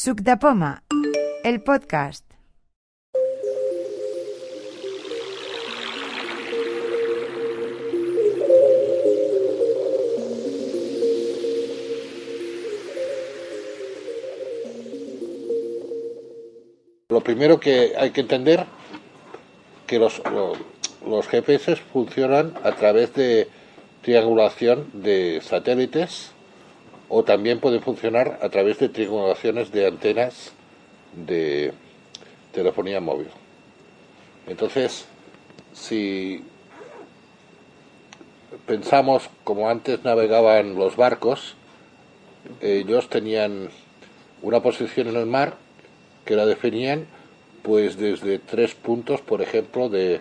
Suc de Poma, el podcast. Lo primero que hay que entender que los, lo- los GPS funcionan a través de triangulación de satélites o también pueden funcionar a través de triangulaciones de antenas de telefonía móvil. Entonces, si pensamos como antes navegaban los barcos, ellos tenían una posición en el mar que la definían pues desde tres puntos, por ejemplo, de,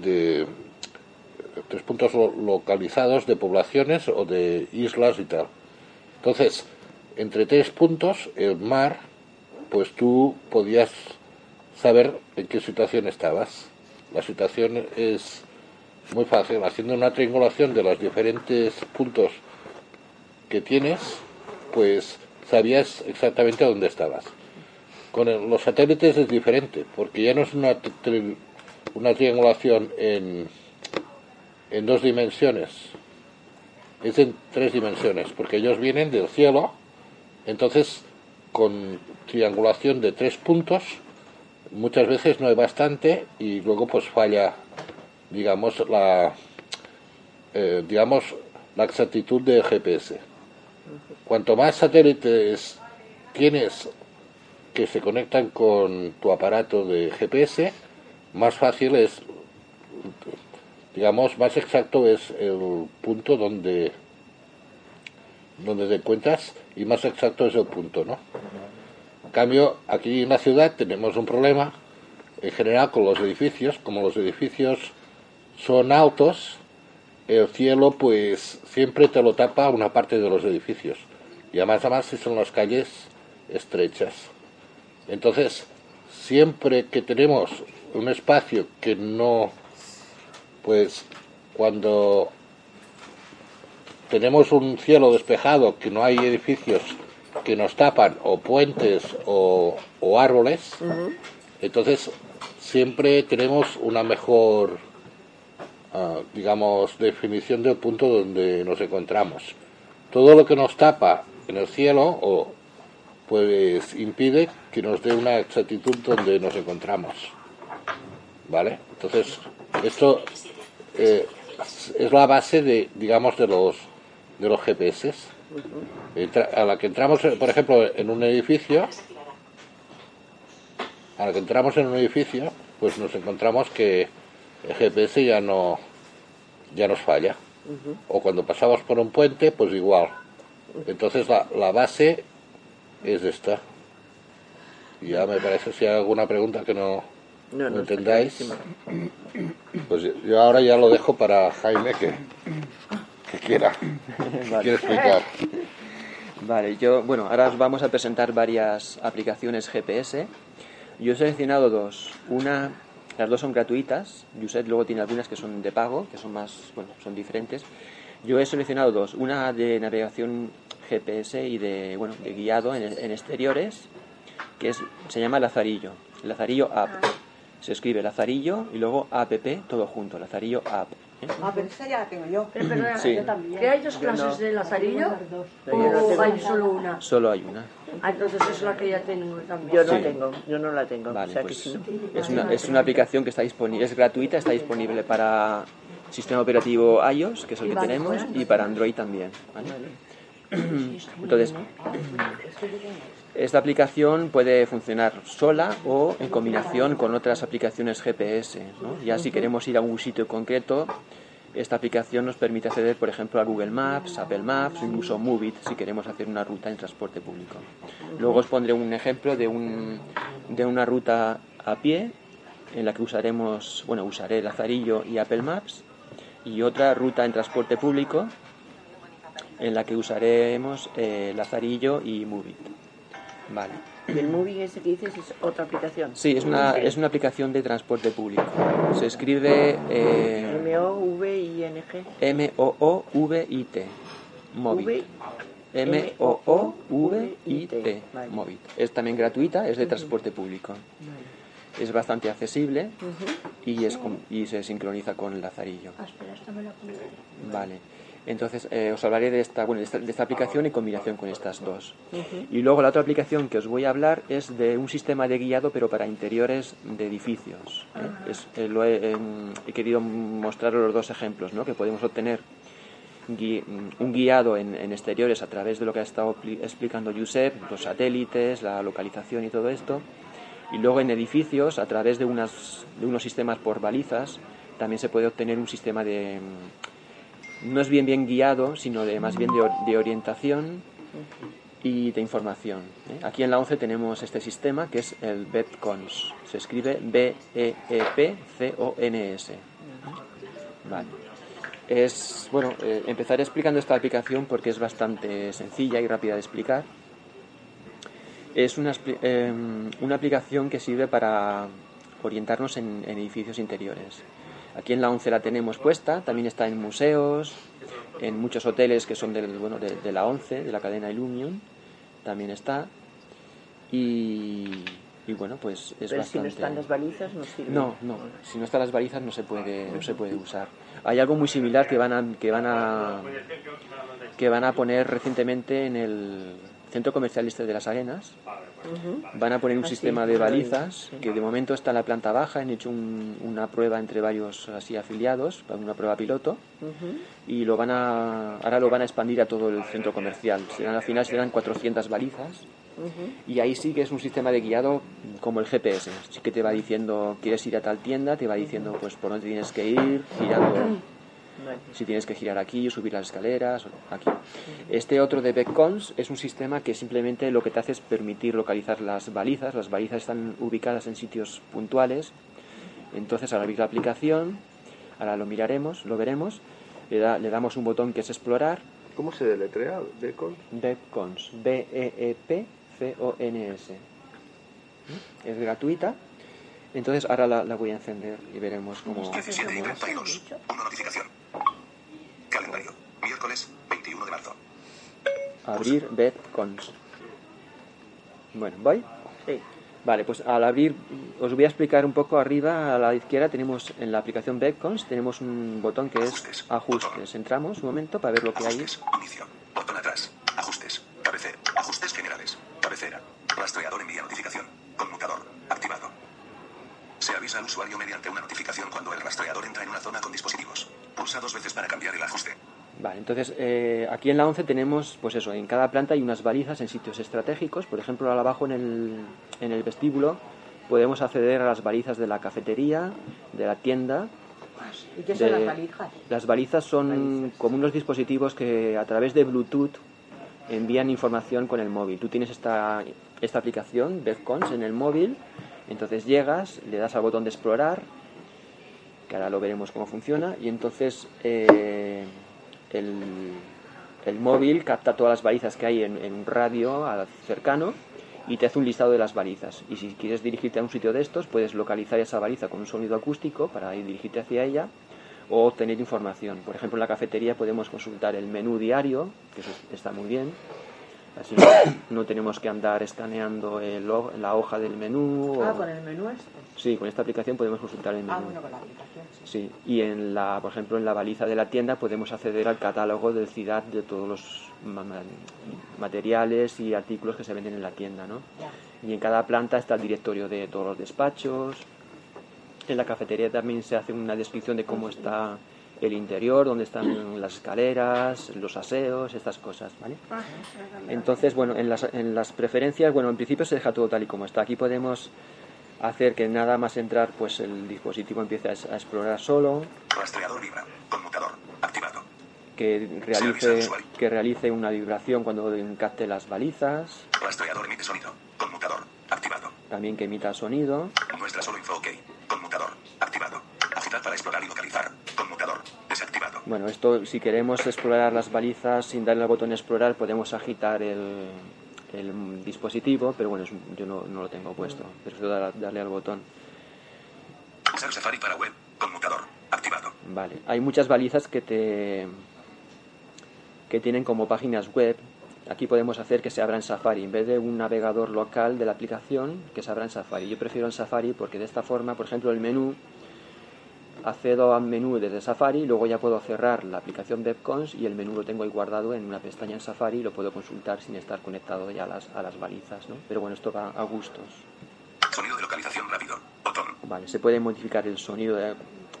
de tres puntos lo- localizados de poblaciones o de islas y tal. Entonces, entre tres puntos, el mar, pues tú podías saber en qué situación estabas. La situación es muy fácil, haciendo una triangulación de los diferentes puntos que tienes, pues sabías exactamente dónde estabas. Con el- los satélites es diferente, porque ya no es una, tri- una triangulación en, en dos dimensiones, es en tres dimensiones, porque ellos vienen del cielo, entonces con triangulación de tres puntos, muchas veces no hay bastante y luego pues falla, digamos, la, eh, digamos, la exactitud del GPS. Cuanto más satélites tienes que se conectan con tu aparato de GPS, más fácil es, digamos, más exacto es el punto donde, donde te encuentras y más exacto es el punto, ¿no? En cambio, aquí en la ciudad tenemos un problema en general con los edificios, como los edificios son altos, el cielo pues siempre te lo tapa una parte de los edificios y además además si son las calles estrechas. Entonces, siempre que tenemos un espacio que no, pues cuando tenemos un cielo despejado, que no hay edificios que nos tapan, o puentes o, o árboles, entonces siempre tenemos una mejor, ah, digamos, definición del punto donde nos encontramos. Todo lo que nos tapa en el cielo o pues impide que nos dé una exactitud donde nos encontramos. ¿Vale? Entonces, esto eh, es la base de, digamos, de los de los GPS. Entra- a la que entramos, eh, por ejemplo, en un edificio, a la que entramos en un edificio, pues nos encontramos que el GPS ya no ya nos falla. O cuando pasamos por un puente, pues igual. Entonces la, la base es esta. Ya me parece si hay alguna pregunta que no, No, no pues yo- ahora ya lo dejo para Jaime que, que quiera, que Vale. quiera explicar. Vale, yo, bueno, ahora os vamos a presentar varias aplicaciones GPS. Yo he seleccionado dos. Una, las dos son gratuitas. Yuset luego tiene algunas que son de pago, que son más, bueno, son diferentes. Yo he seleccionado dos. Una de navegación GPS y de, bueno, de guiado en, en exteriores, que es, se llama Lazarillo. Lazarillo App. Se escribe Lazarillo y luego app, todo junto, Lazarillo App. ¿eh? Ah, pero esa ya la tengo yo. Pero, pero, Sí. yo también. ¿Que hay dos clases no. de lazarillo? ¿O hay solo una? Solo hay una. Ah, entonces es la que ya tengo también. Yo no Sí. tengo, yo no la tengo. Vale, o sea pues que es una, es una aplicación que está disponible, es gratuita, está disponible para sistema operativo iOS, que es el que tenemos, y para Android también. ¿vale? Entonces, esta aplicación puede funcionar sola o en combinación con otras aplicaciones GPS. ¿no? Ya si queremos ir a un sitio concreto, esta aplicación nos permite acceder, por ejemplo, a Google Maps, Apple Maps incluso Movit si queremos hacer una ruta en transporte público. Luego os pondré un ejemplo de, un, de una ruta a pie en la que usaremos, bueno, usaré Lazarillo y Apple Maps y otra ruta en transporte público en la que usaremos eh, Lazarillo y Movit. Vale. Y el Moving ese que dices es otra aplicación. Sí, es una, es una aplicación de transporte público. Se escribe eh, M-O-V-I-N-G. M-O-O-V-I-T. Movit. V- M-O-O-V-I-T. Movit. Es también gratuita, es de transporte público. Es bastante accesible y, es com- y se sincroniza con Lazarillo. Ah, espera, esta me la. Vale. Entonces eh, os hablaré de esta, bueno, de esta, de esta aplicación en combinación con estas dos. Y luego la otra aplicación que os voy a hablar es de un sistema de guiado pero para interiores de edificios. ¿eh? Es- eh, lo he, em, he querido mostraros los dos ejemplos, ¿no? que podemos obtener gui- un guiado en, en exteriores a través de lo que ha estado pli- explicando Josep, los satélites, la localización y todo esto. Y luego en edificios, a través de, unas, de unos sistemas por balizas, también se puede obtener un sistema de... No es bien bien guiado, sino de más bien de, or- de orientación y de información. ¿eh? Aquí en la 11 tenemos este sistema que es el BEPCONS. Se escribe B-E-E-P-C-O-N-S. Vale. Es, bueno, eh, empezaré explicando esta aplicación porque es bastante sencilla y rápida de explicar. Es una, em, una aplicación que sirve para orientarnos en, en edificios interiores. Aquí en la 11 la tenemos puesta, también está en museos, en muchos hoteles que son del, bueno, de, de la 11, de la cadena Illumium, también está. Y, y bueno, pues es Pero si no bastante... están las balizas, no sirve. No, no. Si no están las balizas no se puede, no se puede usar. Hay algo muy similar que van a, que van a, que van a poner recientemente en el centro comercial este de las Arenas. Van a poner un sistema de balizas sí. que de momento está en la planta baja. Han hecho un- una prueba entre varios así afiliados, una prueba piloto, y lo van a, ahora lo van a expandir a todo el centro comercial. Serán al final serán 400 balizas. Y ahí sí que es un sistema de guiado como el GPS. Sí que te va diciendo, quieres ir a tal tienda, te va diciendo pues por dónde tienes que ir, girando. Si tienes que girar aquí, subir las escaleras, o aquí. Este otro de Beckcons es un sistema que simplemente lo que te hace es permitir localizar las balizas. Las balizas están ubicadas en sitios puntuales. Entonces al abrir la aplicación, ahora lo miraremos, lo veremos, le, da- le damos un botón que es explorar, ¿Cómo se deletrea? Bacon. Beckcons, E B-E-E-P-C-O-N-S. Es gratuita. Entonces ahora la, la voy a encender y veremos cómo... 17 y 32. Una notificación. Calendario. Miércoles 21 de marzo. Abrir Beckcons. Bueno, ¿voy? Sí. Vale, pues al abrir, os voy a explicar un poco arriba a la izquierda tenemos en la aplicación Beckcons tenemos un botón que es Ajustes. Entramos un momento para ver lo que hay. Inicio. Botón atrás. Ajustes. Cabecera. Ajustes generales. Cabecera. Rastreador envía notificación. Conmutador. Activado. Se avisa al usuario mediante una notificación cuando el rastreador entra en una zona con dispositivos. Pulsa dos veces para cambiar el ajuste. Vale, entonces eh, aquí en la 11 tenemos, pues eso, en cada planta hay unas balizas en sitios estratégicos. Por ejemplo, al abajo en el, en el vestíbulo podemos acceder a las balizas de la cafetería, de la tienda. ¿Y qué son de- las valijas? Las balizas son como unos dispositivos que a través de Bluetooth envían información con el móvil. Tú tienes esta, esta aplicación, Bevcons, en el móvil, entonces llegas, le das al botón de explorar, ahora lo veremos cómo funciona, y entonces eh, el, el móvil capta todas las balizas que hay en, un radio cercano y te hace un listado de las balizas. Y si quieres dirigirte a un sitio de estos, puedes localizar esa baliza con un sonido acústico para ir dirigirte hacia ella o obtener información. Por ejemplo, en la cafetería podemos consultar el menú diario, que eso está muy bien. Así no, no tenemos que andar escaneando el la hoja del menú. o- Ah, con el menú este. Sí, con esta aplicación podemos consultar el menú. Ah, bueno, con la aplicación, sí. Sí, y en la, por ejemplo, en la baliza de la tienda podemos acceder al catálogo del CIDAD de todos los ma- ma- materiales y artículos que se venden en la tienda, ¿no? Ya. Y en cada planta está el directorio de todos los despachos. En la cafetería también se hace una descripción de cómo está el interior, dónde están las escaleras, los aseos, estas cosas, ¿vale? Entonces, bueno, en las, en las preferencias, bueno, en principio se deja todo tal y como está. Aquí podemos hacer que nada más entrar, pues el dispositivo empiece a, a explorar solo, Rastreador vibra. Conmutador. Activado. que realice, que realice una vibración cuando capte las balizas, Rastreador emite sonido. Conmutador. Activado. también que emita sonido. Muestra solo info OK. Conmutador. Activado. Agitar para explorar y localizar. Bueno, esto si queremos explorar las balizas sin darle al botón explorar podemos agitar el, el dispositivo, pero bueno, yo no, no lo tengo puesto, prefiero dar- darle al botón. Usar Safari para web. Conmutador. Activado. Vale, hay muchas balizas que te que tienen como páginas web Aquí podemos hacer que se abra en Safari, en vez de un navegador local de la aplicación, que se abra en Safari. Yo prefiero en Safari porque de esta forma, por ejemplo, el menú, accedo al menú desde Safari, luego ya puedo cerrar la aplicación Webcons y el menú lo tengo ahí guardado en una pestaña en Safari y lo puedo consultar sin estar conectado ya a las, a las balizas. ¿no? Pero bueno, esto va a gustos. Sonido de localización rápido. Botón. Vale, se puede modificar el sonido. de-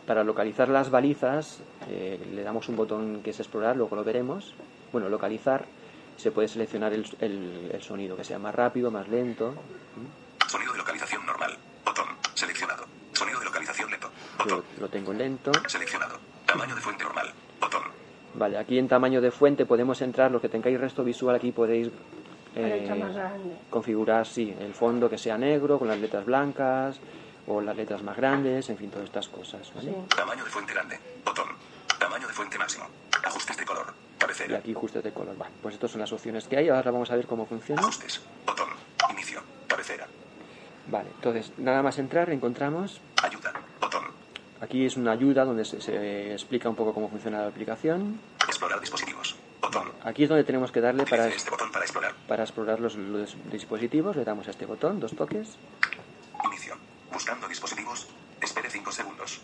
para localizar las balizas, eh, le damos un botón que es explorar, luego lo veremos. Bueno, localizar, se puede seleccionar el, el- el sonido, que sea más rápido, más lento. Sonido de localización normal. Botón. Seleccionado. Sonido de localización lento. Yo Botón. lo tengo lento. Seleccionado. Tamaño de fuente normal. Botón. Vale, aquí en tamaño de fuente podemos entrar, los que tengáis resto visual aquí podéis eh, configurar, sí, el fondo que sea negro, con las letras blancas, o las letras más grandes, en fin, todas estas cosas. ¿vale? Sí. Tamaño de fuente grande. Botón. Tamaño de fuente máximo. Ajustes de color. Y Cabecera. aquí ajustes de color. Vale, pues estas son las opciones que hay, ahora vamos a ver cómo funciona. Ajustes. Botón. Inicio. Cabecera. Vale, entonces, nada más entrar, encontramos Ayuda. Aquí es una ayuda donde se, se explica un poco cómo funciona la aplicación. Explorar dispositivos. Botón. Aquí es donde tenemos que darle para, Utilice este botón para explorar. para explorar los, los dispositivos. Le damos a este botón, dos toques. Inicio. Buscando dispositivos. Espere 5 segundos.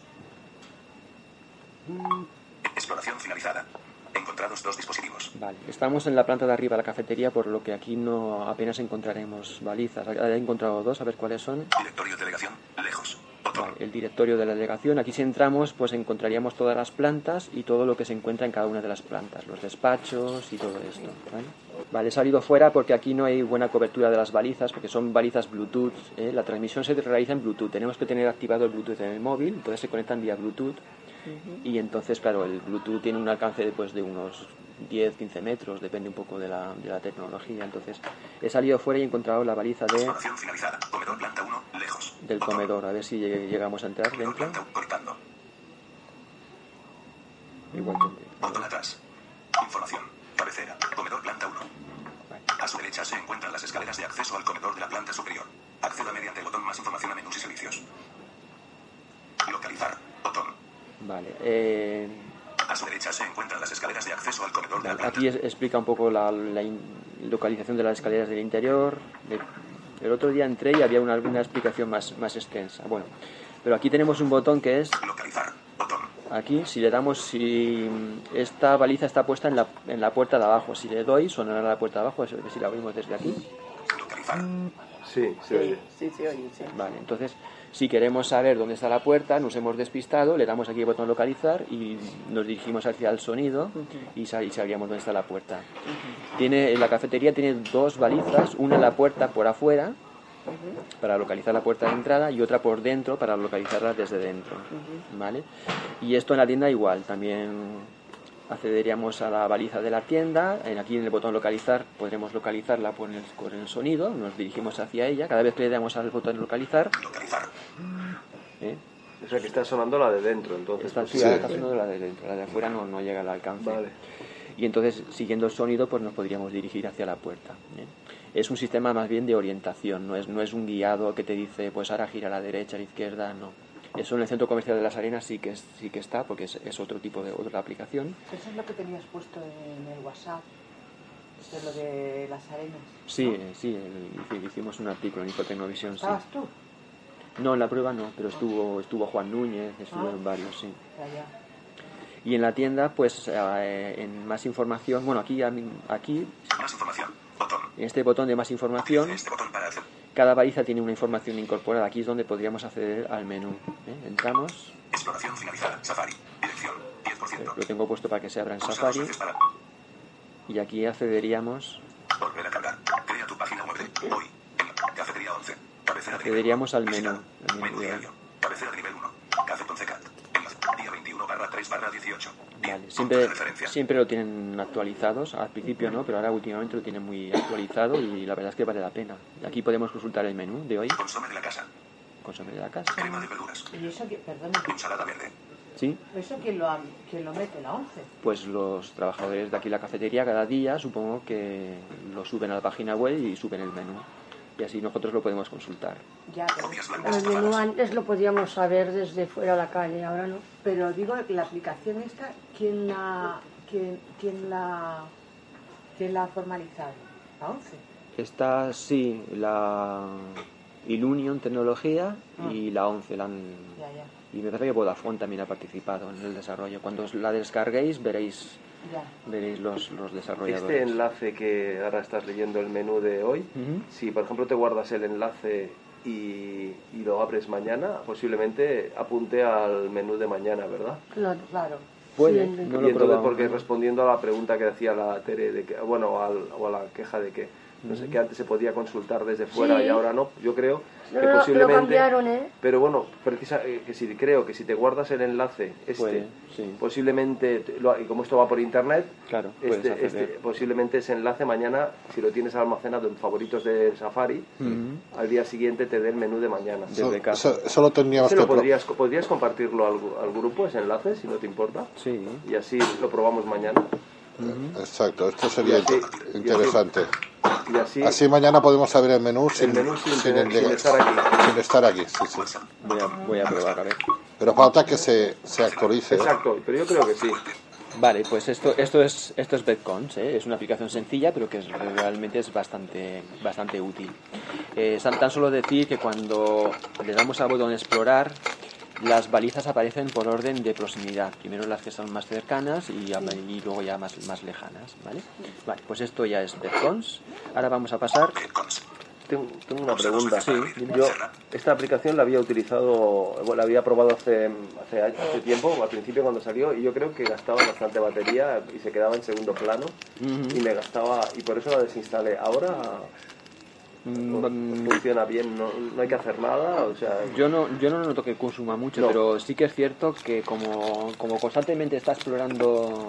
Exploración finalizada. Encontrados dos dispositivos. Vale, estamos en la planta de arriba de la cafetería, por lo que aquí no apenas encontraremos balizas. He encontrado dos, a ver cuáles son. Directorio delegación. Lejos. Vale, el directorio de la delegación. Aquí si entramos, pues encontraríamos todas las plantas y todo lo que se encuentra en cada una de las plantas, los despachos y todo esto. ¿vale? Vale, he salido fuera porque aquí no hay buena cobertura de las balizas, porque son balizas Bluetooth. ¿eh? La transmisión se realiza en Bluetooth. Tenemos que tener activado el Bluetooth en el móvil, entonces se conectan vía Bluetooth. Y entonces, claro, el Bluetooth tiene un alcance de, pues, de unos 10, 15 metros, depende un poco de la, de la tecnología. Entonces, he salido fuera y he encontrado la baliza de. Comedor planta 1. Lejos. del Botón. comedor. A ver si lleg- llegamos a entrar Comedor dentro. planta 1. Conectando. Igual que- Botón atrás. Información. Cabecera. Comedor planta 1. A su derecha se encuentran las escaleras de acceso al comedor de la planta superior. Acceda mediante el botón más información a menús y servicios. Localizar. Botón. Vale. eh, A su derecha se encuentran las escaleras de acceso al comedor de la vale. Aquí es- explica un poco la, la in- localización de las escaleras del interior. De- el otro día entré y había una, alguna explicación más, más extensa. Bueno, pero aquí tenemos un botón que es Localizar. Botón. Aquí, si le damos, si esta baliza está puesta en la, en la puerta de abajo, si le doy, sonará la puerta de abajo, a ver si la oímos desde aquí. Localizar. Sí, se oye. Sí, sí, oye, sí. Vale, entonces, si queremos saber dónde está la puerta, nos hemos despistado, le damos aquí el botón localizar y nos dirigimos hacia el sonido y, sa- y sabríamos dónde está la puerta. Tiene, la cafetería tiene dos balizas, una en la puerta por afuera, para localizar la puerta de entrada y otra por dentro para localizarla desde dentro. ¿Vale? Y esto en la tienda igual, también accederíamos a la baliza de la tienda, en aquí en el botón localizar podremos localizarla por el, con el sonido, nos dirigimos hacia ella, cada vez que le damos al botón localizar, Localizar. ¿eh? O sea que está sonando la de dentro, entonces. está, pues, sí, ahora está sonando la de dentro, la de afuera no, no llega al alcance. Vale. Y entonces, siguiendo el sonido, pues nos podríamos dirigir hacia la puerta. ¿eh? Es un sistema más bien de orientación, no es, no es un guiado que te dice, pues ahora gira a la derecha, a la izquierda, no. Eso en el centro comercial de las arenas sí que, es- sí que está, porque es, es otro tipo de otra aplicación. Eso es lo que tenías puesto en el WhatsApp, de lo de las arenas. Sí, eh, sí, el- hici- hicimos un artículo en Infotecnovisión, sí. ¿Estabas tú? No, en la prueba no, pero estuvo, estuvo Juan Núñez, estuvieron Ah. varios, sí. Ya. Y en la tienda, pues eh, en más información, bueno, aquí, aquí, Más información. Botón. en este botón de más información, este botón para hacer. Cada baliza tiene una información incorporada. Aquí es donde podríamos acceder al menú. ¿eh? Entramos, Exploración finalizada. Safari. Dirección. 10%. lo tengo puesto para que se abra en Safari y aquí accederíamos, volver a cargar. Crea tu página web de hoy. Cafetería 11. Cabecera de accederíamos al nivel menú. al menú diario. Cabecera de nivel 1. Café con cecat. En la día 21 barra 3 barra 18. Vale, Puntos siempre, siempre lo tienen actualizados, al principio no, pero ahora últimamente lo tienen muy actualizado y la verdad es que vale la pena. Aquí podemos consultar el menú de hoy, Consome de la casa. consumir de la casa. Crema de verduras. ¿Y eso, que- perdona, Ensalada verde. Sí, eso quién lo, quién lo mete, la 11? pues los trabajadores de aquí la cafetería cada día supongo que lo suben a la página web y suben el menú. Y así nosotros lo podemos consultar. Ya, pero, El menú antes lo podíamos saber desde fuera a la calle, ahora no. pero digo, la aplicación esta, ¿quién la, quién, quién la, ¿Quién la ha formalizado? La 11. Está, sí, la Ilunion Tecnología y la 11 la han- Ya, ya. Y me parece que Vodafone también ha participado en el desarrollo. Cuando os la descarguéis veréis, Veréis los, los desarrolladores. Este enlace que ahora estás leyendo el menú de hoy, Ujú. si por ejemplo te guardas el enlace y, y lo abres mañana, posiblemente apunte al menú de mañana, ¿verdad? Claro. Claro. Puede, Sí, no y lo he entonces, probado. porque respondiendo a la pregunta que decía la Tere, de que, bueno, al- o a la queja de que, no sé, que antes se podía consultar desde fuera Sí. y ahora no, yo creo que no, lo posiblemente... cambiaron, ¿eh? Pero bueno, precisa, eh, que si, creo que si te guardas el enlace, este, Puede, sí. posiblemente, te- lo- y como esto va por internet, Claro, este, este- posiblemente ese enlace mañana, si lo tienes almacenado en favoritos de Safari, Ujú. al día siguiente te dé el menú de mañana. Desde Eso- casa. eso- Solo Ese que lo pro- podrías, podrías compartirlo al, al grupo, ese enlace, si no te importa, Sí. y así lo probamos mañana. Exacto, esto sería Y así- inter- y así- interesante. Y así, Así mañana podemos saber el menú sin, menú sin sin tener- el sin llegar- estar aquí. sin estar aquí, sí, sí. Voy a, voy a probar, a ver. Pero falta que se, se actualice. ¿eh? exacto, pero yo creo que sí. Vale, pues esto, esto es, esto es Bedcons, ¿eh? es una aplicación sencilla, pero que es- realmente es bastante, bastante útil. Eh, tan tan solo decir que cuando le damos al botón explorar, las balizas aparecen por orden de proximidad. Primero las que son más cercanas y, y luego ya más, más lejanas, ¿vale? Vale, pues esto ya es Bedcons. Ahora vamos a pasar... Tengo, tengo una pregunta. Sí, Yo esta aplicación la había utilizado, bueno, la había probado hace, hace, hace tiempo, al principio cuando salió, y yo creo que gastaba bastante batería y se quedaba en segundo plano Ujú. y me gastaba, y por eso la desinstalé. Ahora funciona bien, no, no hay que hacer nada, o sea, Yo no, yo no noto que consuma mucho, No. pero sí que es cierto que como, como constantemente está explorando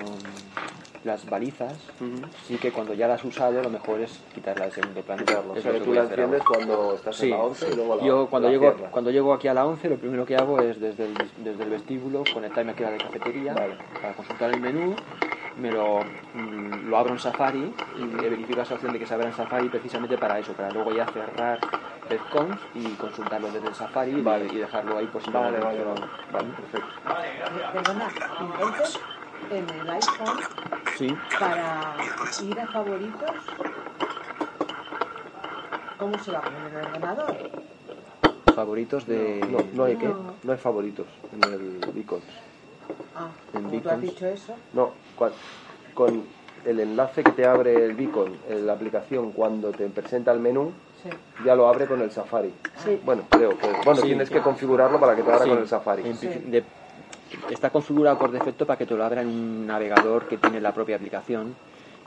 las balizas, Ujú. sí que cuando ya las has usado lo mejor es quitarla de segundo plano. quitarlo. O Es que tú a la enciendes ahora. cuando estás Sí. en la 11 y luego la Yo cuando la llego, cuando llego aquí a la 11 lo primero que hago es desde el, desde el vestíbulo conectarme aquí a la de cafetería Vale. para consultar el menú, me lo, mm, lo abro en Safari y he verificado esa opción de que se abra en Safari precisamente para eso, para luego ya cerrar Bedcons y consultarlo desde el Safari y- Vale. y dejarlo ahí por si Vale, no vale, vale, vale, perfecto. Perdona, entonces en el iPhone Sí, para ir a favoritos, ¿cómo se va con el ordenador? favoritos de... No, no hay, ¿de qué? No. hay favoritos en el Beacons. Ah, En como tú has Beacons. dicho eso. No, cua- con el enlace que te abre el beacon, en la aplicación, cuando te presenta el menú, Sí. ya lo abre con el Safari. Sí. Bueno, creo que. Bueno, Sí. tienes que configurarlo para que te abra Sí, con el Safari. en de- está configurado por defecto para que te lo abra en un navegador que tiene la propia aplicación,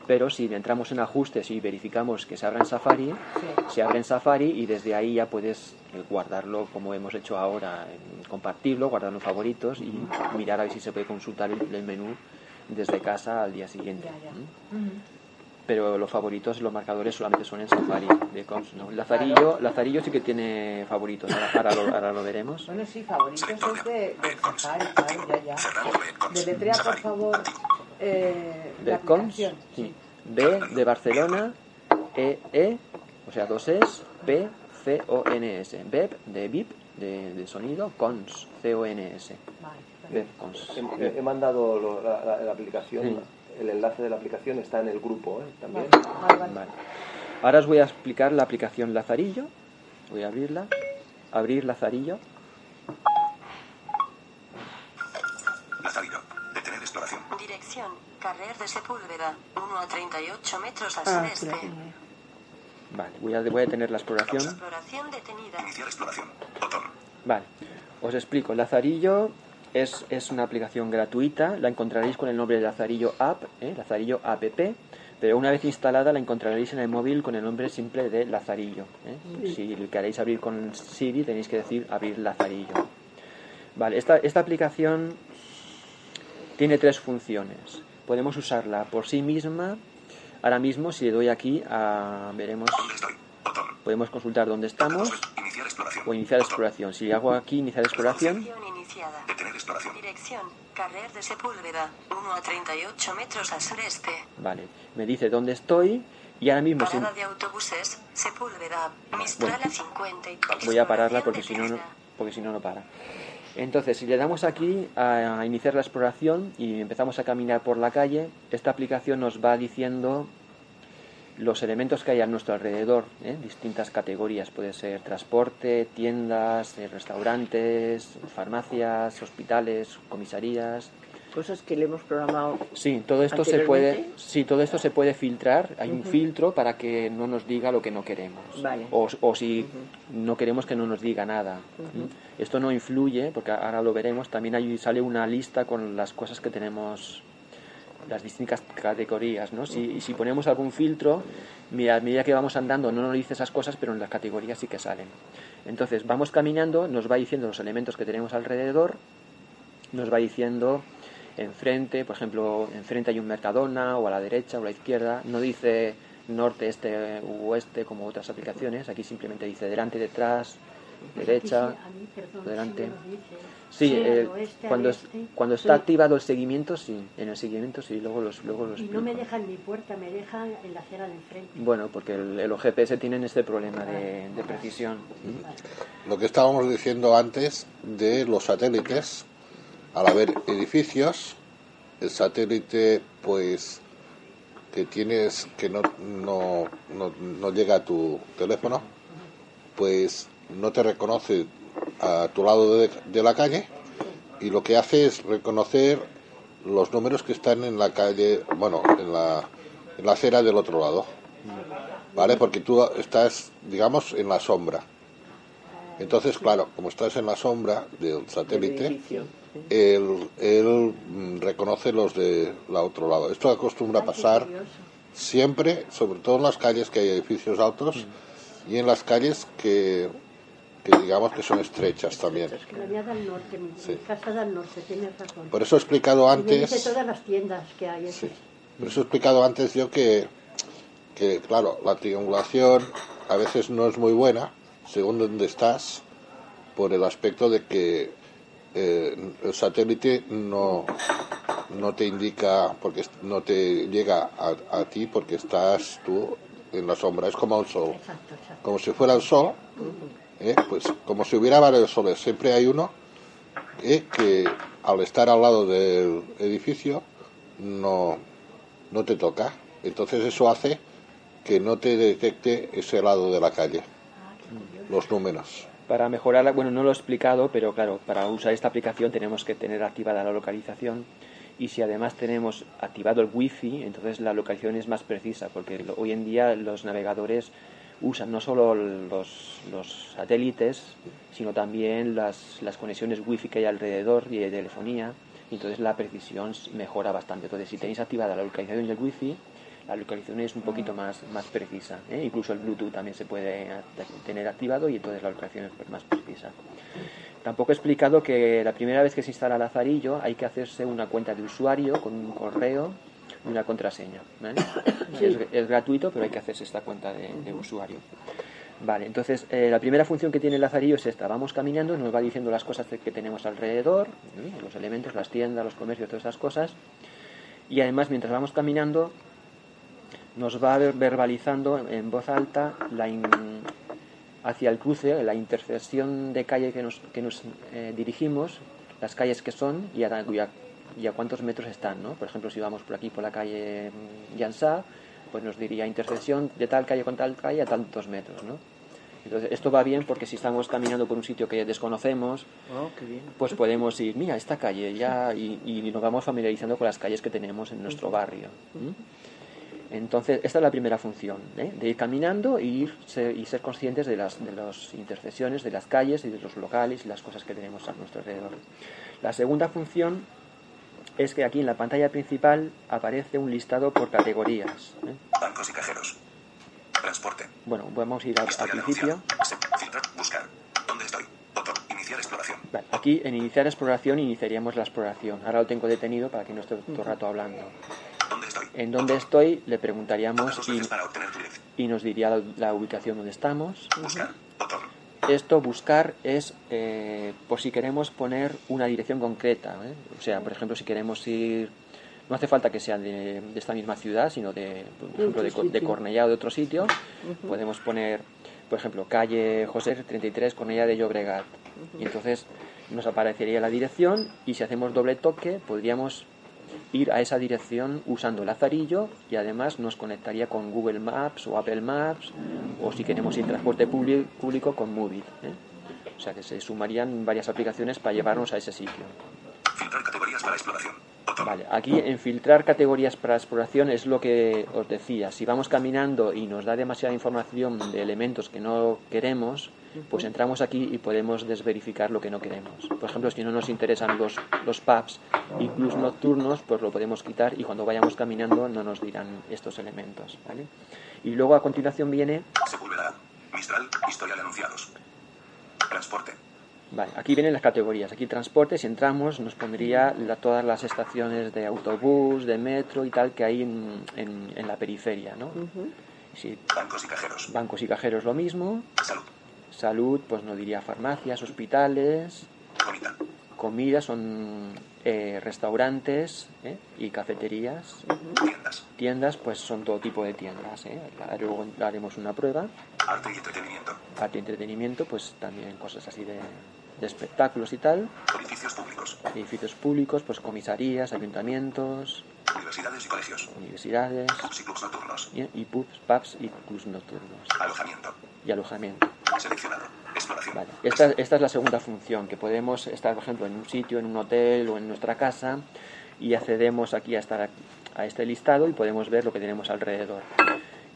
pero si entramos en ajustes y verificamos que se abra en Safari, Sí. se abre en Safari y desde ahí ya puedes eh, guardarlo como hemos hecho ahora, compartirlo, guardarlo en favoritos y mirar a ver si se puede consultar el, el menú desde casa al día siguiente. Ya, ya. ¿Mm? Pero los favoritos, los marcadores solamente son en Safari. De Cons, ¿no? Lazarillo, Lazarillo sí que tiene favoritos, ahora, ahora lo, ahora lo veremos. Bueno, sí, favoritos es de, de Safari, claro, ya, ya. Deletrea, por favor, eh, la aplicación. sí. B de Barcelona, E, E, o sea, dos es, P, C, O, N, S. Beb de VIP, de, de sonido, Cons, C, O, N, S. Vale, Cons. He, he- he mandado lo- la, la- la aplicación, Sí. El enlace de la aplicación está en el grupo ¿eh? también. vale, vale, vale. Ahora os voy a explicar la aplicación Lazarillo. Voy a abrirla. Abrir Lazarillo. Lazarillo. Detener exploración. Dirección, Carrer de Sepúlveda, 1 a 38 metros al Ah, sureste. Vale, voy a, voy a detener la exploración. Exploración detenida. Iniciar exploración. Botón. Vale, os explico. Lazarillo es, es una aplicación gratuita, la encontraréis con el nombre de Lazarillo App, ¿eh? Lazarillo App, pero una vez instalada la encontraréis en el móvil con el nombre simple de Lazarillo. ¿eh? Si queréis abrir con Siri tenéis que decir abrir Lazarillo. Vale, esta, esta aplicación tiene tres funciones. Podemos usarla por sí misma. Ahora mismo, si le doy aquí, a, veremos, ¿Dónde estoy? Botón. Podemos consultar dónde estamos Iniciar exploración. o iniciar Botón. exploración. Si hago aquí iniciar exploración. Detener exploración. Dirección, Carrer de Sepúlveda, 1 a 38 metros al sureste. Vale, me dice dónde estoy y ahora mismo si- Parada de autobuses, Sepúlveda, Mistral a 50 y voy a pararla porque si no, no, porque si no, no para. Entonces, si le damos aquí a iniciar la exploración y empezamos a caminar por la calle, esta aplicación nos va diciendo los elementos que hay a nuestro alrededor, ¿eh? distintas categorías, puede ser transporte, tiendas, eh, restaurantes, farmacias, hospitales, comisarías. Cosas que le hemos programado. Sí, todo esto se puede, sí, todo esto se puede filtrar. Hay un filtro para que no nos diga lo que no queremos. Vale. O, o si no queremos que no nos diga nada. Esto no influye, porque ahora lo veremos. También ahí sale una lista con las cosas que tenemos las distintas categorías, ¿no? Si, si ponemos algún filtro, a medida que vamos andando no nos dice esas cosas, pero en las categorías sí que salen. Entonces, vamos caminando, nos va diciendo los elementos que tenemos alrededor, nos va diciendo enfrente, por ejemplo, enfrente hay un Mercadona, o a la derecha o a la izquierda, no dice norte, este u oeste como otras aplicaciones, aquí simplemente dice delante, detrás, derecha, delante. Sí, eh, cuando, es- cuando está activado el seguimiento, sí. En el seguimiento, sí. Luego los, luego los Y no me deja en mi puerta, me deja en la acera de enfrente. Bueno, porque el, el- los GPS tienen este problema de, de precisión. Lo que estábamos diciendo antes de los satélites, al haber edificios, el satélite, pues, que tienes, que no, no, no, no llega a tu teléfono, pues no te reconoce a tu lado de, de la calle y lo que hace es reconocer los números que están en la calle, bueno, en la, en la acera del otro lado, ¿vale? Porque tú estás, digamos, en la sombra. Entonces, claro, como estás en la sombra del satélite, él, él mm, reconoce los de la otro lado. Esto acostumbra a pasar siempre, sobre todo en las calles que hay edificios altos y en las calles que, que digamos que son estrechas también. La mía da al norte, mi, Sí. casa da al norte, tienes razón. Por eso he explicado Y antes, todas las tiendas que hay. Sí. por eso he explicado antes yo que, que claro, la triangulación a veces no es muy buena según donde estás, por el aspecto de que eh, el satélite no, no te indica, porque no te llega a, a ti porque estás tú en la sombra, es como un sol. Exacto, exacto. Como si fuera el sol, ¿eh? pues como si hubiera varios soles, siempre hay uno ¿eh? que al estar al lado del edificio no, no te toca. Entonces eso hace que no te detecte ese lado de la calle, los números. Para mejorarla, bueno, no lo he explicado, pero claro, para usar esta aplicación tenemos que tener activada la localización y si además tenemos activado el wifi, entonces la localización es más precisa, porque hoy en día los navegadores usan no solo los, los satélites, sino también las, las conexiones wifi que hay alrededor y de telefonía, y entonces la precisión mejora bastante. Entonces, si tenéis activada la localización y el wifi, la localización es un poquito más, más precisa. ¿eh? Incluso el Bluetooth también se puede tener activado y entonces la localización es más precisa. Tampoco he explicado que la primera vez que se instala Lazarillo hay que hacerse una cuenta de usuario con un correo y una contraseña. ¿vale? es, es gratuito, pero hay que hacerse esta cuenta de, de usuario. Vale, entonces eh, la primera función que tiene el Lazarillo es esta. Vamos caminando, nos va diciendo las cosas que tenemos alrededor, ¿eh? los elementos, las tiendas, los comercios, todas esas cosas. Y además, mientras vamos caminando, nos va ver- verbalizando en voz alta la in- hacia el cruce, la intersección de calle que nos, que nos eh, dirigimos, las calles que son y a, y a- y a cuántos metros están. ¿no? Por ejemplo, si vamos por aquí por la calle mm, Yansá, pues nos diría intersección de tal calle con tal calle a tantos metros. ¿no? Entonces, esto va bien porque si estamos caminando por un sitio que desconocemos, Oh, qué bien. pues podemos ir, mira, esta calle ya, y, y nos vamos familiarizando con las calles que tenemos en nuestro barrio. Entonces, esta es la primera función, ¿eh? de ir caminando y, ir, ser, y ser conscientes de las, de las intersecciones, de las calles y de los locales y las cosas que tenemos a nuestro alrededor. La segunda función es que aquí en la pantalla principal aparece un listado por categorías. ¿eh? Bancos y cajeros. Transporte. Bueno, vamos a ir al, principio. Filtrar. Buscar. ¿Dónde estoy? Botón. Iniciar exploración. Vale, aquí en iniciar exploración iniciaríamos la exploración. Ahora lo tengo detenido para que no esté todo el rato hablando. ¿Dónde estoy? En dónde estoy le preguntaríamos y, nos diría la, la ubicación donde estamos. Buscar. Botón. Esto buscar es eh, por si queremos poner una dirección concreta. ¿eh? O sea, por ejemplo, si queremos ir, no hace falta que sea de, de esta misma ciudad, sino de, por ejemplo, de Cornellá o de otro sitio. Podemos poner, por ejemplo, calle José 33, Cornellá de Llobregat. Y entonces nos aparecería la dirección y si hacemos doble toque podríamos ir a esa dirección usando el azarillo y además nos conectaría con Google Maps o Apple Maps o si queremos ir transporte público con Movit. ¿eh? O sea que se sumarían varias aplicaciones para llevarnos a ese sitio. Filtrar categorías para exploración. Botón. Vale, aquí en filtrar categorías para exploración es lo que os decía. Si vamos caminando y nos da demasiada información de elementos que no queremos, pues entramos aquí y podemos desverificar lo que no queremos. Por ejemplo, si no nos interesan los, los pubs y clubs nocturnos, pues lo podemos quitar y cuando vayamos caminando no nos dirán estos elementos. ¿vale? Y luego a continuación viene Sepúlveda. Mistral. Historia de anunciados. Transporte. Vale, aquí vienen las categorías. Aquí transporte, si entramos, nos pondría la- todas las estaciones de autobús, de metro y tal que hay en, en- en la periferia, ¿no? Si Bancos y cajeros. bancos y cajeros lo mismo. Salud. Salud, pues no diría farmacias, hospitales. Comida. Comida son eh, restaurantes ¿eh? y cafeterías. Tiendas. Tiendas, pues son todo tipo de tiendas. ¿eh? Luego haremos una prueba. Arte y entretenimiento. Arte y entretenimiento, pues también cosas así de, de espectáculos y tal. Edificios públicos. edificios públicos, pues comisarías, ayuntamientos, Universidades y colegios. universidades Pubs y clubs nocturnos. y, y pubs, pubs y clubs nocturnos Alojamiento. y alojamiento. Seleccionado. Exploración. Vale. Esta, esta es la segunda función, que podemos estar, por ejemplo, en un sitio, en un hotel o en nuestra casa y accedemos aquí a, estar, a este listado y podemos ver lo que tenemos alrededor.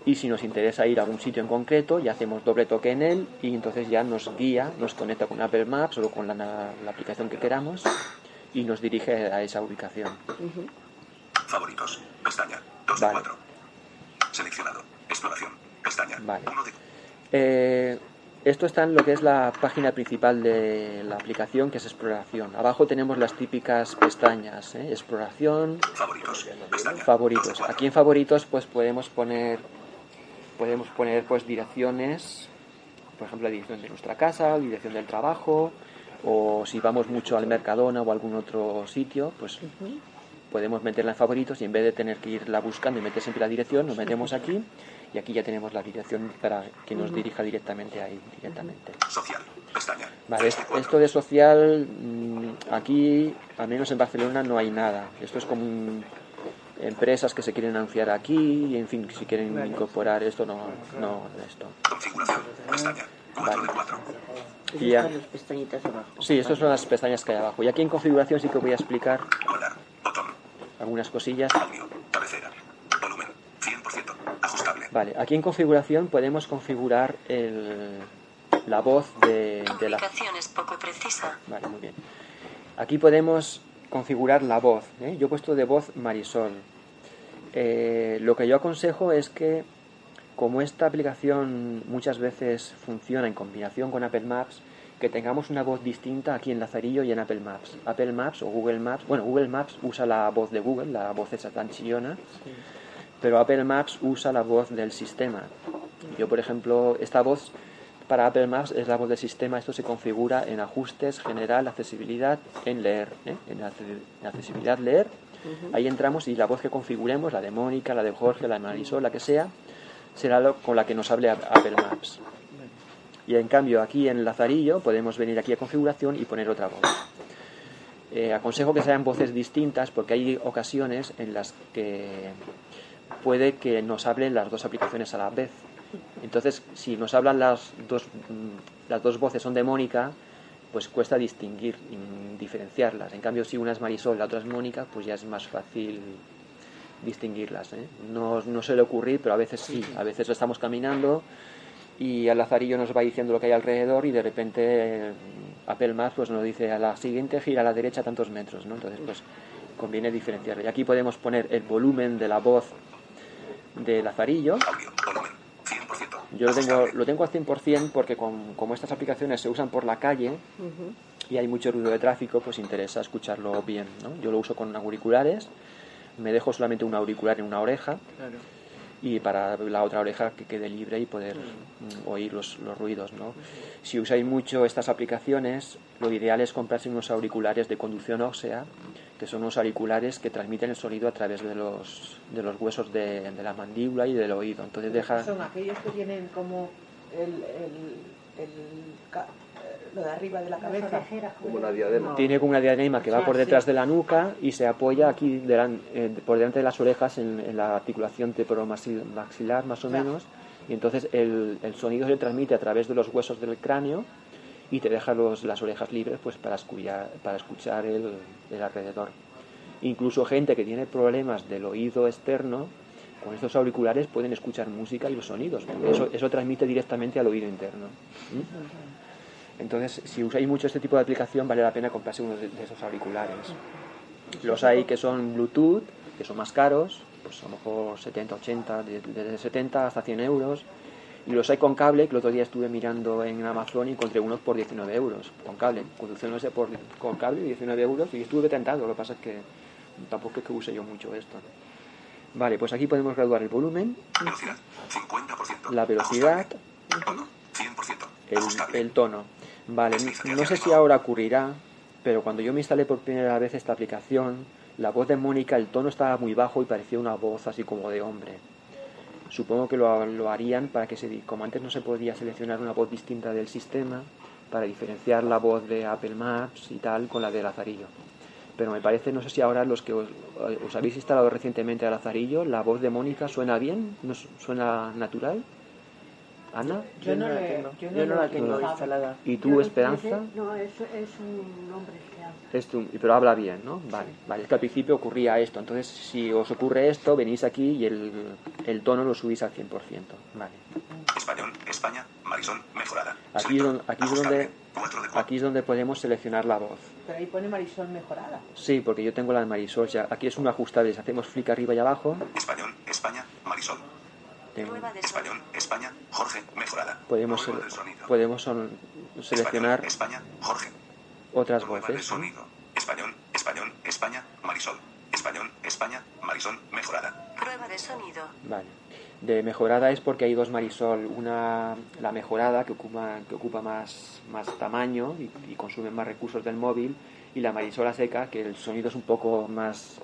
Y si nos interesa ir a algún sitio en concreto, ya hacemos doble toque en él y entonces ya nos guía, nos conecta con Apple Maps o con la, la aplicación que queramos y nos dirige a esa ubicación. Favoritos. Pestaña. 2 de Vale. 4. Seleccionado. Exploración. Pestaña. Vale. 1 de Eh, esto está en lo que es la página principal de la aplicación, que es exploración. Abajo tenemos las típicas pestañas, ¿eh? exploración, favoritos. Pestaña. 2 de favoritos. 4. Aquí en favoritos, pues podemos poner, podemos poner pues direcciones, por ejemplo, la dirección de nuestra casa, la dirección del trabajo, o si vamos mucho al Mercadona o algún otro sitio, pues podemos meterla en favoritos y en vez de tener que irla buscando y meter siempre la dirección, nos metemos aquí y aquí ya tenemos la dirección para que nos dirija directamente ahí, directamente. Social. Pestaña. Vale, 3 es- de 4. esto de social, mm, aquí, al menos en Barcelona, no hay nada. Esto es como un- empresas que se quieren anunciar aquí, y, en fin, si quieren incorporar esto, no, no esto. Configuración. Pestaña. 4 de 4. Esas Y ya- son las pestañitas abajo. Sí, estas son las pestañas que hay abajo. Y aquí en configuración sí que voy a explicar Guardar. Botón. algunas cosillas. Audio. Cabecera. Volumen. 100%. Ajustable. Vale, aquí en configuración podemos configurar el- la voz de, de la... Ubicación es poco precisa. Vale, muy bien. Aquí podemos configurar la voz. ¿eh? Yo he puesto de voz Marisol. Eh, lo que yo aconsejo es que, como esta aplicación muchas veces funciona en combinación con Apple Maps, que tengamos una voz distinta aquí en Lazarillo y en Apple Maps. Apple Maps o Google Maps, bueno, Google Maps usa la voz de Google, la voz esa tan chillona, pero Apple Maps usa la voz del sistema. Yo, por ejemplo, esta voz para Apple Maps es la voz del sistema. Esto se configura en ajustes, general, accesibilidad, en leer. ¿eh? En, acce- en accesibilidad, leer. Ahí entramos y la voz que configuremos, la de Mónica, la de Jorge, la de Marisol, la que sea, será lo- con la que nos hable Apple Maps. Y en cambio aquí en Lazarillo podemos venir aquí a configuración y poner otra voz. Eh, aconsejo que sean voces distintas porque hay ocasiones en las que puede que nos hablen las dos aplicaciones a la vez. Entonces, si nos hablan las dos, mm, las dos voces son de Mónica, pues cuesta distinguir, mm, diferenciarlas. En cambio, si una es Marisol y la otra es Mónica, pues ya es más fácil distinguirlas. ¿eh? No, no suele ocurrir, pero a veces sí. A veces estamos caminando y al azarillo nos va diciendo lo que hay alrededor y de repente Apple Maps pues nos dice a la siguiente gira a la derecha tantos metros, ¿no? Entonces pues conviene diferenciarlo. Y aquí podemos poner el volumen de la voz del azarillo. Audio. Volumen. 100%. Yo lo tengo, lo tengo al 100% porque con- como estas aplicaciones se usan por la calle y hay mucho ruido de tráfico, pues interesa escucharlo bien, ¿no? Yo lo uso con auriculares, me dejo solamente un auricular en una oreja Claro. y para la otra oreja que quede libre y poder mm, oír los, los ruidos. ¿no? Si usáis mucho estas aplicaciones, lo ideal es comprarse unos auriculares de conducción ósea, que son unos auriculares que transmiten el sonido a través de los, de los huesos de, de la mandíbula y del oído. Entonces deja... Son aquellos que tienen como el, el, el ca- eh, Lo de arriba de la cabeza. Como una diadema. Tiene como una diadema que va Sí, por detrás de la nuca y se apoya aquí delan- eh, por delante de las orejas en, en la articulación temporomaxilar más o menos y entonces el, el sonido se transmite a través de los huesos del cráneo y te deja los, las orejas libres pues para escuchar, para escuchar el, el alrededor. Incluso gente que tiene problemas del oído externo, con estos auriculares pueden escuchar música y los sonidos. Eso, eso transmite directamente al oído interno. ¿Mm? Entonces, si usáis mucho este tipo de aplicación, vale la pena comprarse uno de, de esos auriculares. Los hay que son Bluetooth, que son más caros, pues a lo mejor 70, 80, de- desde 70 hasta 100 euros. Y los hay con cable, que el otro día estuve mirando en Amazon y encontré unos por 19 euros, con cable. Conducción ese por, con cable, 19 euros, y estuve tentado. Lo que pasa es que tampoco es que use yo mucho esto. Vale, pues aquí podemos graduar el volumen, Velocidad, 50%. la velocidad, Tono, 100%. el, el tono. Vale, no sé si ahora ocurrirá, pero cuando yo me instalé por primera vez esta aplicación, la voz de Mónica, el tono estaba muy bajo y parecía una voz así como de hombre. Supongo que lo, lo harían para que se, di- como antes no se podía seleccionar una voz distinta del sistema, para diferenciar la voz de Apple Maps y tal con la de Lazarillo. Pero me parece, no sé si ahora los que os, os habéis instalado recientemente a Lazarillo, la voz de Mónica suena bien, ¿No su- suena natural. Ana, Yo no, la tengo. yo no Yo no lo la tengo usaba. instalada. ¿y tú, Esperanza? No, es, es un hombre pero habla bien, ¿no? Vale, vale. Es que al principio ocurría esto. Entonces, si os ocurre esto, venís aquí y el, el tono lo subís al 100%. Vale. Español, España, Marisol, mejorada. Aquí, don- aquí, es donde, Ajustable, 4 de 4. aquí es donde podemos seleccionar la voz. Pero ahí pone Marisol mejorada. Sí, porque yo tengo la de Marisol ya. Aquí es un ajustable. Si hacemos flick arriba y abajo, Español, España, Marisol. tengo- Español. España, Jorge, mejorada. podemos, podemos son- seleccionar Español, España, Jorge. Otras Prueba de sonido. Español, español, España, Marisol. Español, España, Marisol, mejorada. Prueba de sonido. Vale. De mejorada es porque hay dos Marisol. Una, la mejorada, que ocupa, que ocupa más, más tamaño y, y consume más recursos del móvil. Y la Marisol a seca, que el sonido es un poco más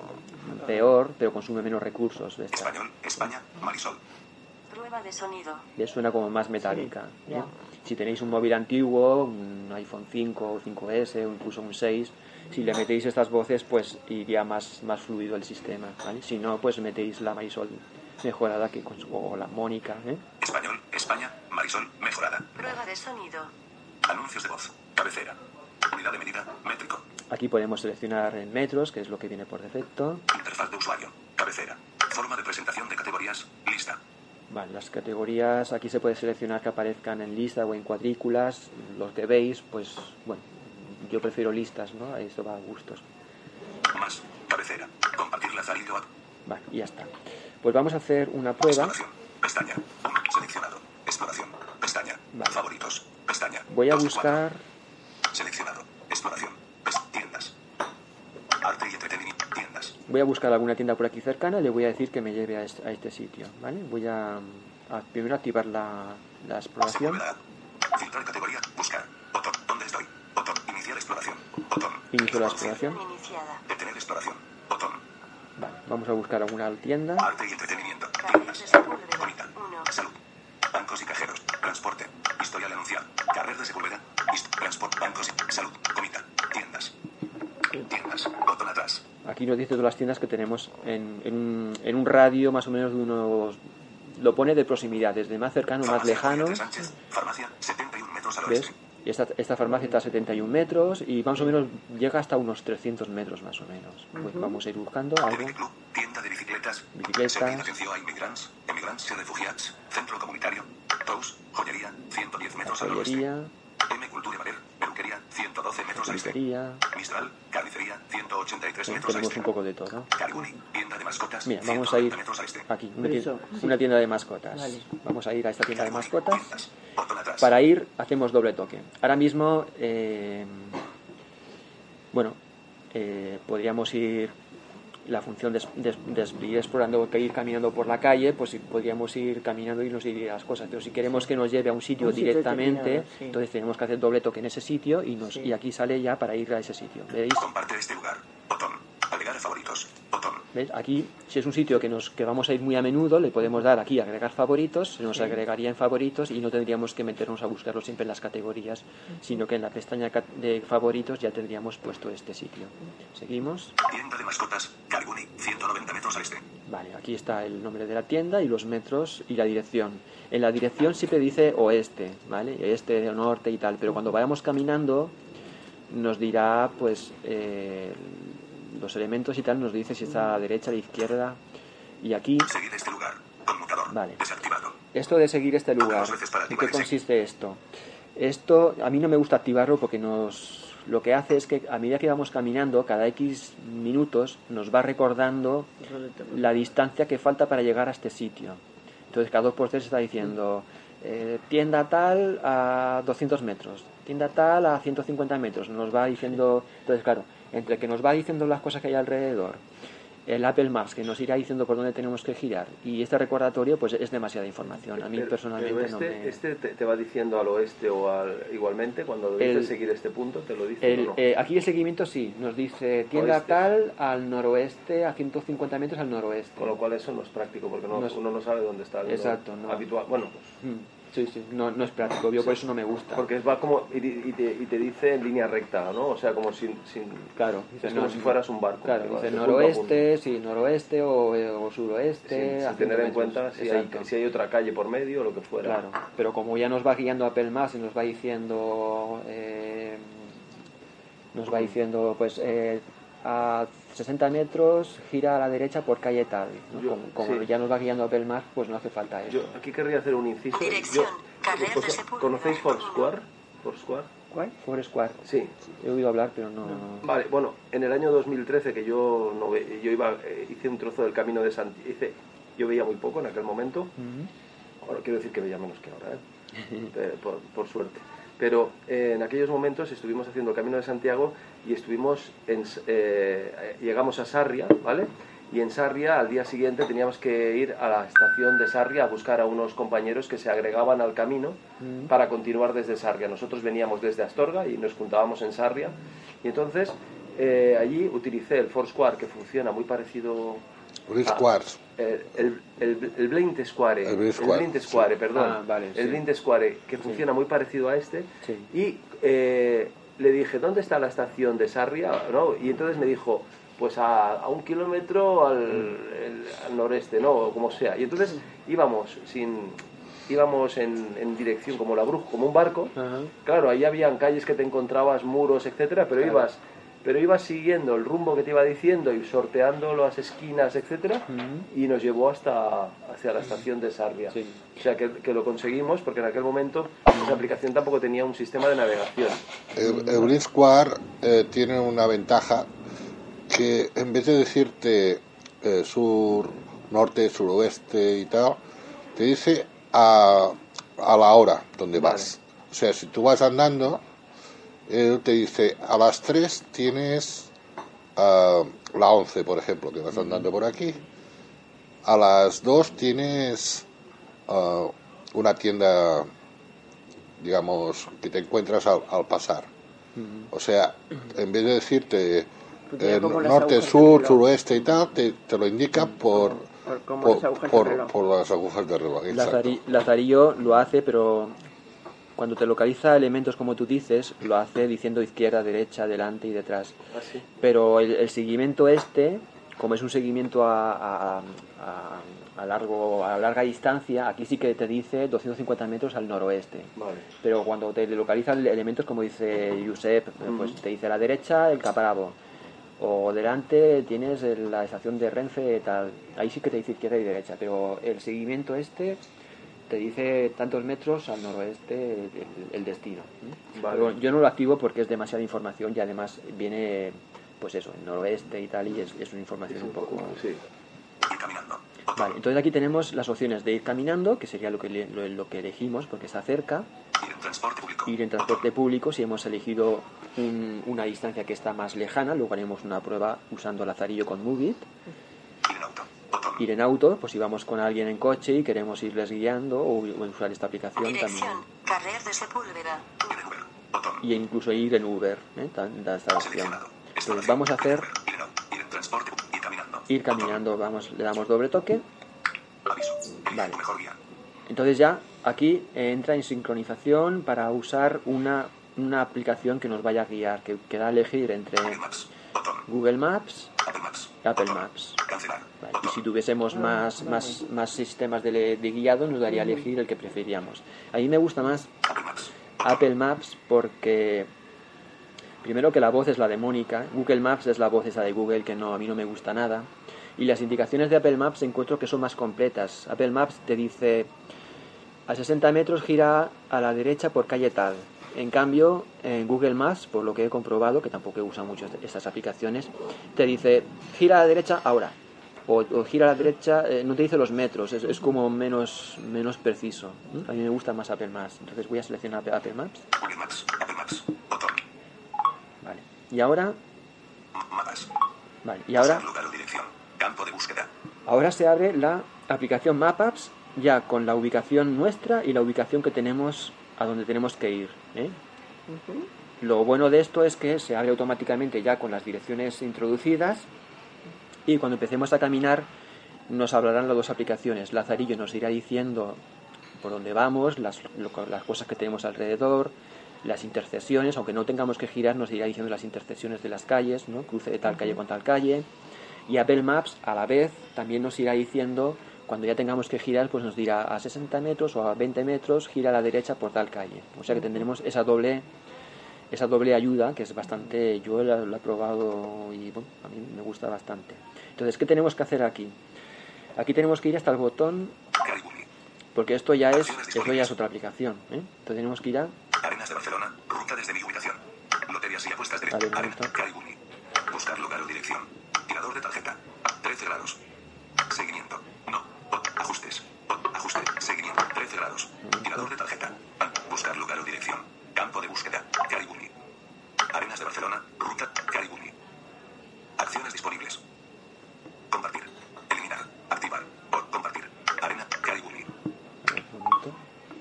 peor, pero consume menos recursos. De esta. Español, España, Marisol. Prueba de sonido. Le suena como más metálica. ya. ¿eh? Si tenéis un móvil antiguo, un iPhone 5 o 5S o incluso un 6, si le metéis estas voces, pues iría más, más fluido el sistema. ¿vale? Si no, pues metéis la Marisol mejorada que con su- o la Mónica. ¿eh? Español, España, Marisol, mejorada. Prueba de sonido. Anuncios de voz. Cabecera. Unidad de medida, métrico. Aquí podemos seleccionar en metros, que es lo que viene por defecto. Interfaz de usuario. Cabecera. Forma de presentación de categorías. Lista. Vale, las categorías aquí se puede seleccionar que aparezcan en lista o en cuadrículas. Los que veis, pues bueno, yo prefiero listas, ¿no? Ahí esto va a gustos. Más. Cabecera. Compartir lazarillo. app. Vale, y ya está. Pues vamos a hacer una prueba. Exploración. Pestaña. Seleccionado. Exploración. Pestaña. Vale. Favoritos. Pestaña. Voy a buscar Seleccionado. Exploración. Tiendas. Arte y. voy a buscar alguna tienda por aquí cercana y le voy a decir que me lleve a este, a este sitio, ¿vale? Voy a, a primero activar la, la exploración. Filtrar categoría. Buscar. Botón. ¿Dónde estoy? Botón. Iniciar exploración. Botón. Inicio la exploración. Iniciada. Detener exploración. Botón. Vale, vamos a buscar alguna tienda. Arte y entretenimiento. Tiendas. de Sepúlveda. Comida. 1. Salud. Bancos y cajeros. Transporte. Historial anuncial. Carrer de Sepúlveda. Hist- Transporte. Bancos. y- Salud. Comida. Tiendas. Tiendas. Botón atrás. Aquí nos dice todas las tiendas que tenemos en, en un, en un radio más o menos de unos... Lo pone de proximidad, desde más cercano, más Farmacia lejano. Corrientes Sánchez. Farmacia. 71 metros al ¿Ves? Y esta, esta farmacia está a 71 metros y más o menos llega hasta unos 300 metros más o menos. Pues vamos a ir buscando algo. Tienda de bicicletas. Bicicletas. Servei d'atenció a immigrants. Emigrants y refugiats. Centro comunitario. Tous. Joyería. 110 metros al oeste. M Cultura y Baler. Peluquería. 112 metros este. peluquería... Mistral. Carnicería. 183 Bueno, metros tenemos este. un poco de todo. Carguni. Tienda de mascotas. Mira, vamos a ir 190 metros al este. aquí, una tienda, una tienda de mascotas. Vale. Vamos a ir a esta tienda de Carguni. mascotas. Tiendas. Botón atrás. Para ir hacemos doble toque. Ahora mismo, eh, bueno, eh, podríamos ir la función de, de- de ir explorando, que ir caminando por la calle, pues podríamos ir caminando y nos iría las cosas. Pero si queremos que nos lleve a un sitio Un sitio directamente, sí. entonces tenemos que hacer doble toque en ese sitio y, nos, Sí. y aquí sale ya para ir a ese sitio. ¿Veis? Comparte este lugar. Botón. Agregar favoritos. Botón. ¿Ves? Aquí, si es un sitio que, nos, que vamos a ir muy a menudo, le podemos dar aquí agregar favoritos, se nos agregaría en favoritos y no tendríamos que meternos a buscarlo siempre en las categorías, sino que en la pestaña de favoritos ya tendríamos puesto este sitio. Seguimos. Tienda de mascotas. Carguni. 190 metros al este. Vale, aquí está el nombre de la tienda y los metros y la dirección. En la dirección siempre dice oeste, ¿vale? Este, norte y tal, pero cuando vayamos caminando nos dirá, pues, eh, los elementos y tal, nos dice si está a la derecha, a la izquierda. Y aquí, Seguir este lugar. Conmutador. Vale. Desactivado. esto de seguir este lugar, ¿en qué consiste esto? Esto, a mí no me gusta activarlo porque nos... Lo que hace es que a medida que vamos caminando, cada X minutos nos va recordando la distancia que falta para llegar a este sitio. Entonces cada dos por tres está diciendo eh, tienda tal a 200 metros, tienda tal a 150 metros. Nos va diciendo, entonces claro, entre que nos va diciendo las cosas que hay alrededor, el Apple Maps que nos irá diciendo por dónde tenemos que girar y este recordatorio pues es demasiada información. A mí Pero- personalmente pero no este, me... este te, te va diciendo al oeste o al igualmente cuando dices seguir este punto te lo dice El- o no? eh, aquí el seguimiento sí, nos dice tienda Oeste. tal al noroeste, a 150 metros al noroeste. con lo cual eso no es práctico porque no- No uno no sabe dónde está el Exacto, no- no. habitual bueno pues Mm, Sí, sí, no, no es práctico, yo por eso no me gusta. porque va como y, y te, y te dice en línea recta no o sea como sin, sin Claro, es como si fueras un barco Claro, que va dice de punto a noroeste, sí, noroeste o, o suroeste. a sin tener 100 en cuenta si hay, si hay otra calle por medio o lo que fuera. Claro, pero como ya nos va guiando Apple Maps y nos va diciendo, eh, nos va diciendo, pues eh, a 60 metros gira a la derecha por calle tal. ¿no? Yo- como como sí. ya nos va guiando Apple Maps, pues no hace falta eso. yo aquí querría hacer un inciso Dirección, Yo-. ¿conocéis Foursquare? Foursquare ¿Cuál? Foursquare. sí He oído hablar, pero no. Vale, bueno, en el año 2013 que yo no ve- yo iba eh, hice un trozo del camino de Santiago, hice yo veía muy poco en aquel momento. Ujú. Ahora quiero decir que veía menos que ahora, ¿eh? Eh, por, por suerte. Pero eh, en aquellos momentos estuvimos haciendo el Camino de Santiago y estuvimos en, eh, llegamos a Sarria, ¿vale? Y en Sarria al día siguiente teníamos que ir a la estación de Sarria a buscar a unos compañeros que se agregaban al camino Mm. para continuar desde Sarria. Nosotros veníamos desde Astorga y nos juntábamos en Sarria. Y entonces eh, allí utilicé el Foursquare que funciona muy parecido Luis Ah. Quartz. eh, el, el, el Blind Square, El Blind Square, Blind Square, sí. perdón, Ah, vale, el sí. Blind Square que funciona muy parecido a este Sí. y eh, le dije ¿dónde está la estación de Sarria? ¿no? y entonces me dijo pues a, a un kilómetro al, el- al noreste, no, o como sea y entonces íbamos sin íbamos en, en dirección como la bruja, como un barco Ajá. Claro, ahí habían calles que te encontrabas, muros, etcétera, pero Claro. ibas pero ibas siguiendo el rumbo que te iba diciendo y sorteando las esquinas, etcétera, y nos llevó hasta hacia la estación de Sarria. Sí. O sea que, que lo conseguimos porque en aquel momento esa aplicación tampoco tenía un sistema de navegación. El, el Blitz Square eh, tiene una ventaja que en vez de decirte eh, sur, norte, suroeste y tal, te dice a, a la hora donde vas. O sea, si tú vas andando, él te dice a las 3 tienes ah, la 11, por ejemplo, que vas andando por aquí. A las 2 tienes ah, una tienda, digamos, que te encuentras al, al pasar. O sea, en vez de decirte eh, norte, sur, suroeste y tal, te, te lo indica por, Por por, las agujas por- del reloj. por las agujas del reloj. exacto. Lazari- Lazarillo lo hace, pero cuando te localiza elementos como tú dices, lo hace diciendo izquierda, derecha, delante y detrás. Así. Pero el, el seguimiento este, como es un seguimiento a, a- a- a largo, a larga distancia, aquí sí que te dice 250 metros al noroeste. Vale. Pero cuando te localizan elementos como dice Josep, pues te dice a la derecha el Caparabo. O delante tienes la estación de Renfe, tal. Ahí sí que te dice izquierda y derecha. Pero el seguimiento este te dice tantos metros al noroeste el, el destino. Vale. Pero yo no lo activo porque es demasiada información y además viene, pues eso, el noroeste y tal, y es, es una información un poco... Sí. Ir caminando. Vale, entonces aquí tenemos las opciones de ir caminando, que sería lo que, lo, lo que elegimos porque está cerca, Ir en transporte público. ir en transporte público, si hemos elegido un- una distancia que está más lejana, luego haremos una prueba usando Lazarillo con Movit. Ir en auto. Ir en auto, pues si vamos con alguien en coche y queremos irles guiando o, o usar esta aplicación también. Dirección, de Sepúlveda. Y incluso ir en Uber, ¿eh? Da esta opción. Entonces vamos a hacer Ir caminando. Vamos, le damos doble toque. Vale. tu mejor guía. Entonces ya aquí entra en sincronización para usar una, una aplicación que nos vaya a guiar, que, que da a elegir entre. Botón. Google Maps Apple Maps. y Apple Botón. Maps. Cancelar. Vale, Y Botón. si tuviésemos más, más, más sistemas de, de guiado, nos daría a elegir el que preferíamos. A mí me gusta más Apple Maps. Apple Maps porque primero que la voz es la de Mónica, Google Maps es la voz esa de Google que no a mí no me gusta nada y las indicaciones de Apple Maps encuentro que son más completas. Apple Maps te dice a 60 metros gira a la derecha por calle tal. En cambio, en Google Maps, por lo que he comprobado, que tampoco usado mucho estas aplicaciones, te dice gira a la derecha ahora. O, o gira a la derecha, eh, no te dice los metros, es, es como menos, menos preciso. ¿Mm? A mí me gusta más Apple Maps. Entonces voy a seleccionar Apple- Maps. Google Maps. Apple Maps. Botón. Vale. Y ahora, Mapas. vale. Y ahora, lugar o dirección. Campo de búsqueda. ahora se abre la aplicación Maps ya con la ubicación nuestra y la ubicación que tenemos a donde tenemos que ir. ¿eh? Lo bueno de esto es que se abre automáticamente ya con las direcciones introducidas y cuando empecemos a caminar nos hablarán las dos aplicaciones. Lazarillo nos irá diciendo por dónde vamos, las, lo- las cosas que tenemos alrededor, las intercesiones, aunque no tengamos que girar, nos irá diciendo las intercesiones de las calles, ¿no? cruce de tal calle con tal calle. Y Apple Maps, a la vez, también nos irá diciendo, cuando ya tengamos que girar, pues nos dirá a 60 metros o a 20 metros, gira a la derecha por tal calle. O sea que tendremos esa doble esa doble ayuda que es bastante yo la, la he probado y bueno, a mí me gusta bastante entonces qué tenemos que hacer aquí aquí tenemos que ir hasta el botón porque esto ya es esto ya es otra aplicación ¿eh? entonces tenemos que ir a Arenas de Barcelona. Ruta desde mi ubicación. Loterías y apuestas de Arena. Buscar lugar o dirección. Tirador de tarjeta. 13 grados. Seguimiento. No. O- Ajustes. O- Ajuste. Seguimiento. 13 grados. Tirador de tarjeta. Buscar lugar o dirección. Campo de búsqueda. Caribuni. Arenas de Barcelona. Ruta. Caribuni. Acciones disponibles. Compartir. Eliminar. Activar. O compartir. Arena. Caribuni.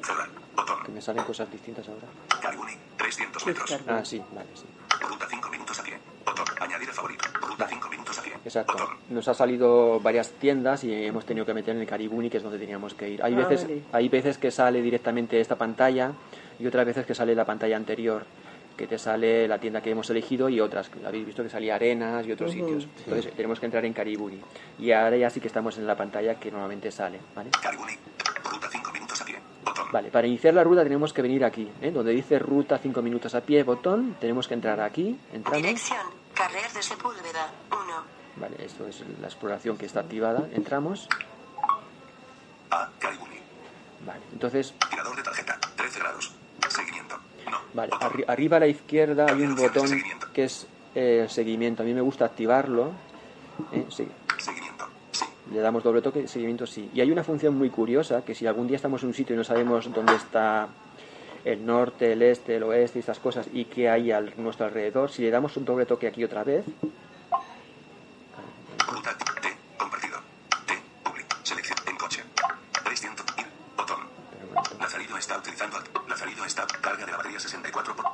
Cerrar. Botón. que me salen cosas distintas ahora Caribuni. 300 metros. ah sí vale sí Ruta 5 minutos a pie. Botón. Añadir a favorito. Ruta 5 minutos a pie. Exacto. Nos ha salido varias tiendas y hemos tenido que meter en el Caribuni, que es donde teníamos que ir. Hay Ah, veces, vale. hay veces que sale directamente esta pantalla y otras veces que sale la pantalla anterior, que te sale la tienda que hemos elegido y otras. Habéis visto que salía Arenas y otros sitios. Entonces tenemos que entrar en Caribuni. Y ahora ya sí que estamos en la pantalla que normalmente sale. ¿vale? Caribuni. Ruta 5 minutos a pie. Botón. Vale, para iniciar la ruta tenemos que venir aquí, ¿eh? donde dice ruta 5 minutos a pie, botón, tenemos que entrar aquí, entramos. Dirección. Carrer de Sepúlveda. 1. Vale, esto es la exploración que está activada, entramos. A. Vale, entonces Tirador de tarjeta. 13 grados. Seguimiento. No. Vale, arri- arriba a la izquierda hay un botón que es eh, el seguimiento. A mí me gusta activarlo. ¿eh? Sí. Seguimiento. Sí. Le damos doble toque, seguimiento sí. Y hay una función muy curiosa que si algún día estamos en un sitio y no sabemos dónde está el norte, el este, el oeste y estas cosas y qué hay a nuestro alrededor, si le damos un doble toque aquí otra vez, Ruta T. Compartido. T. Public. Selección. En coche. 300. Ir. Botón. Lazarido está utilizando. Lazarido está. Carga de la batería 64 por.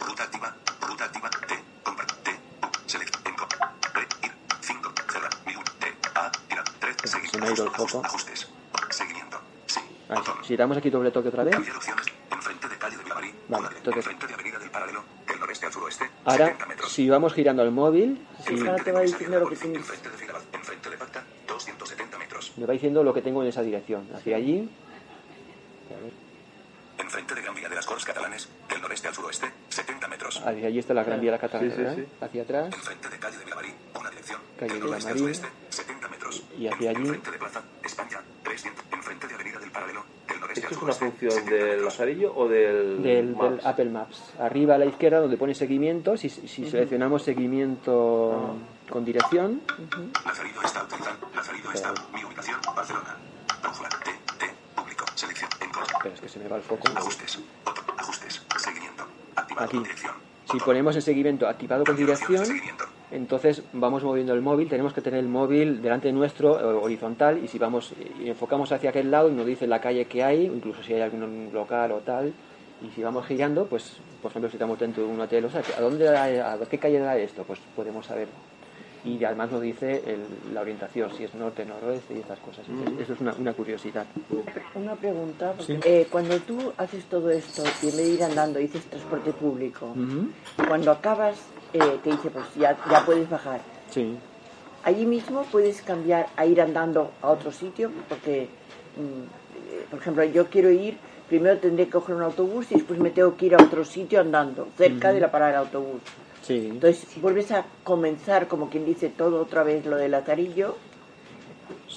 Ruta activa. Ruta activa. T. Compart. T. Select. En co. Re. Ir. 5. Cerrar. Mi. T. A. Tira. 3. Seguir. se me ha ido el Ajustes. foco. Ajustes. Seguimiento. Sí. Botón. si damos aquí doble toque otra vez, si vamos girando el móvil, si Enfrente Ahora te de va comisaría diciendo lo que de tienes. Enfrente de Filabaz. Enfrente de Pacta. 270 metros. me va diciendo lo que tengo en esa dirección. Hacia allí, a ver, Enfrente de Gran Vía de las Corts Catalanes. Del noreste al suroeste. 70 metros. hacia allí está la Gran Vía de la Catalana, Sí, sí, ¿verdad? sí. hacia atrás, Enfrente de calle de Vilamarí, una dirección. Calle del de noreste al Vilamarí. sureste, 70 metros. Y hacia allí- Enfrente de Plaza, España, 300. Enfrente de Avenida del Paralelo, del noreste ¿Esto es una función 70 del. Lazarillo o del, del, del Maps? Apple Maps. Arriba a la izquierda donde pone seguimiento, si, si seleccionamos seguimiento con dirección, Lazarido está utilizando. Lazarido está. Mi ubicación, Barcelona. Brújula, T, T, público. Selección, en corto. pero es que se me va el foco. Ajustes, botón, ajustes, seguimiento. Activado Aquí. con dirección. Si Botón. ponemos en seguimiento activado con dirección. Entonces vamos moviendo el móvil, tenemos que tener el móvil delante nuestro, eh, horizontal, y si vamos y enfocamos hacia aquel lado y nos dice la calle que hay, incluso si hay algún local o tal, Y si vamos girando, pues, por ejemplo, si estamos dentro de un hotel, o sea, ¿a dónde a qué calle da esto? Pues podemos saber. Y además nos dice el- la orientación, si es norte, noroeste y estas cosas. Entonces, Eso es una, una curiosidad. Una pregunta, porque, Sí. eh, cuando tú haces todo esto en vez de ir andando dices transporte público, cuando acabas eh, te dice pues ya, ya puedes bajar. Sí. Allí mismo puedes cambiar a ir andando a otro sitio, porque, mm, eh, por ejemplo, yo quiero ir, primero tendré que coger un autobús y después me tengo que ir a otro sitio andando, cerca de la parada del autobús. Sí. Entonces vuelves a comenzar, como quien dice, todo otra vez lo del lazarillo,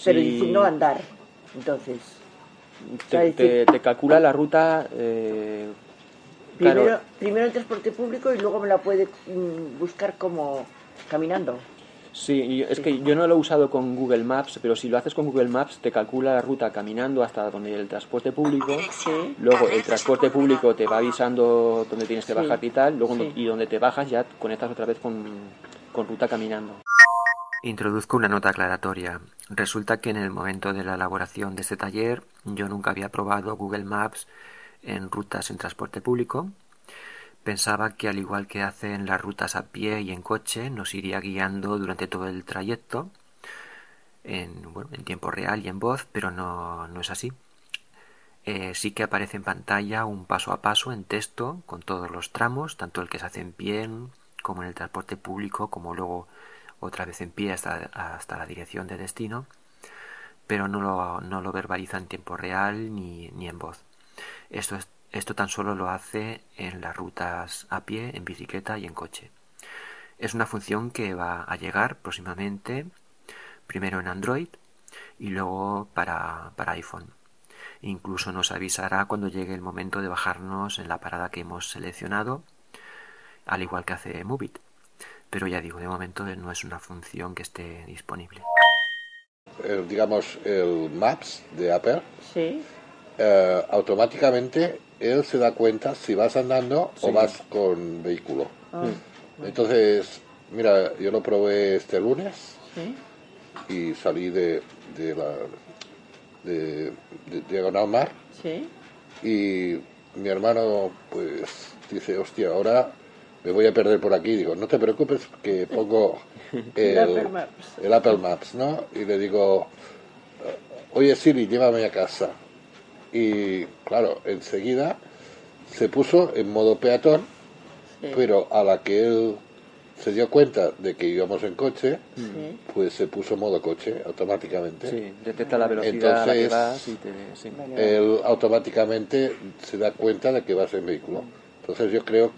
pero Sí. diciendo andar. Entonces, te, ¿sabes? te- te calcula la ruta. eh, primero, claro, primero el transporte público y luego me la puede mm, buscar como caminando. Sí, y es que yo no lo he usado con Google Maps, pero si lo haces con Google Maps, te calcula la ruta caminando hasta donde el transporte público. Sí. Luego el transporte público te va avisando dónde tienes que Sí. bajar y tal. Luego Sí. y donde te bajas ya conectas otra vez con, con ruta caminando. Introduzco una nota aclaratoria. Resulta que en el momento de la elaboración de este taller yo nunca había probado Google Maps en rutas en transporte público. Pensaba que al igual que hace en las rutas a pie y en coche, nos iría guiando durante todo el trayecto en, bueno, en tiempo real y en voz, pero no, no es así. Eh, sí que aparece en pantalla un paso a paso en texto con todos los tramos, tanto el que se hace en pie como en el transporte público, como luego otra vez en pie hasta, hasta la dirección de destino, pero no lo, no lo verbaliza en tiempo real ni, ni en voz. Esto, es, esto tan solo lo hace en las rutas a pie, en bicicleta y en coche. Es una función que va a llegar próximamente, primero en Android y luego para, para iPhone. Incluso nos avisará cuando llegue el momento de bajarnos en la parada que hemos seleccionado, al igual que hace Movit. Pero ya digo, de momento no es una función que esté disponible. El, digamos, el Maps de Apple, Sí. eh, automáticamente él se da cuenta si vas andando o vas con vehículo. Ah, Entonces, mira, yo lo probé este lunes sí. y salí de, de la de, de Diagonal Mar Sí. y mi hermano pues dice, hostia, ahora me voy a perder por aquí. Digo, no te preocupes que pongo El el, Apple Maps. el Apple Maps, ¿no? Y le digo, oye Siri, llévame a casa. Y claro, enseguida se puso en modo peatón, Sí. pero a la que él se dio cuenta de que íbamos en coche, Sí. pues se puso modo coche automáticamente. Sí, detecta la velocidad a la que Entonces, vas y te... sí. Él automáticamente se da cuenta de que vas en vehículo. Entonces yo creo,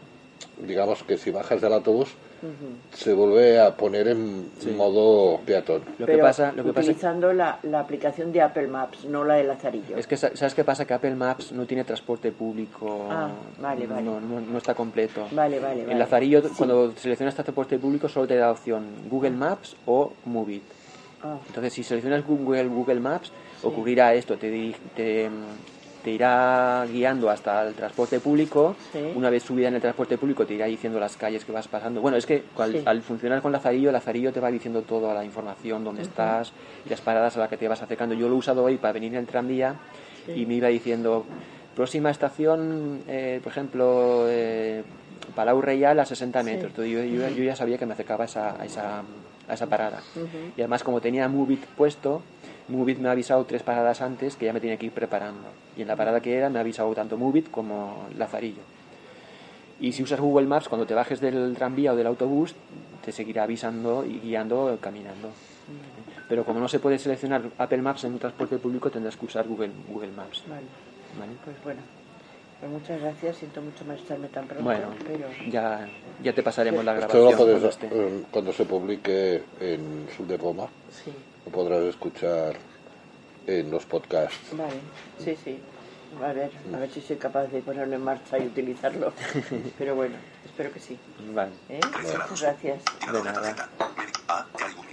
digamos que si bajas del autobús, Se vuelve a poner en Sí. modo peatón. Lo que pasa, lo que pasa utilizando la, la aplicación de Apple Maps, no la de Lazarillo. es que sa- sabes qué pasa que Apple Maps no tiene transporte público, Ah, vale, vale. No, no, no está completo. Vale, vale, vale. El Lazarillo Sí. cuando seleccionas transporte público solo te da opción Google Maps o Movit. Ah, Entonces si seleccionas Google Google Maps ocurrirá esto, te, te, te irá guiando hasta el transporte público. Sí. Una vez subida en el transporte público te irá diciendo las calles que vas pasando. Bueno, es que al, Sí. al funcionar con Lazarillo, Lazarillo te va diciendo toda la información, dónde estás y las paradas a las que te vas acercando. Yo lo he usado hoy para venir en el tranvía y me iba diciendo, próxima estación, eh, por ejemplo, eh, Palau Real a 60 metros. Entonces yo, yo- yo ya sabía que me acercaba a esa, a esa, a esa parada. ujú. Y además, como tenía Movit puesto, Movit me ha avisado tres paradas antes que ya me tenía que ir preparando. Y en la parada que era me ha avisado tanto Movit como Lazarillo. Y si usas Google Maps, cuando te bajes del tranvía o del autobús, te seguirá avisando y guiando caminando. Pero como no se puede seleccionar Apple Maps en un transporte público, tendrás que usar Google, Google Maps. Vale, ¿vale? pues bueno. Pues muchas gracias, siento mucho molestarme tan pronto, Bueno, pero... ya, ya te pasaremos la Esto grabación. lo puedes, cuando esté. eh, cuando se publique en Sur de Roma, Sí, lo podrás escuchar en los podcasts. vale, sí, sí. A ver, a ver si soy capaz de ponerlo en marcha y utilizarlo. Pero bueno, espero que sí. Vale. ¿eh? Muchas gracias. De nada. Medic A. Caligumi.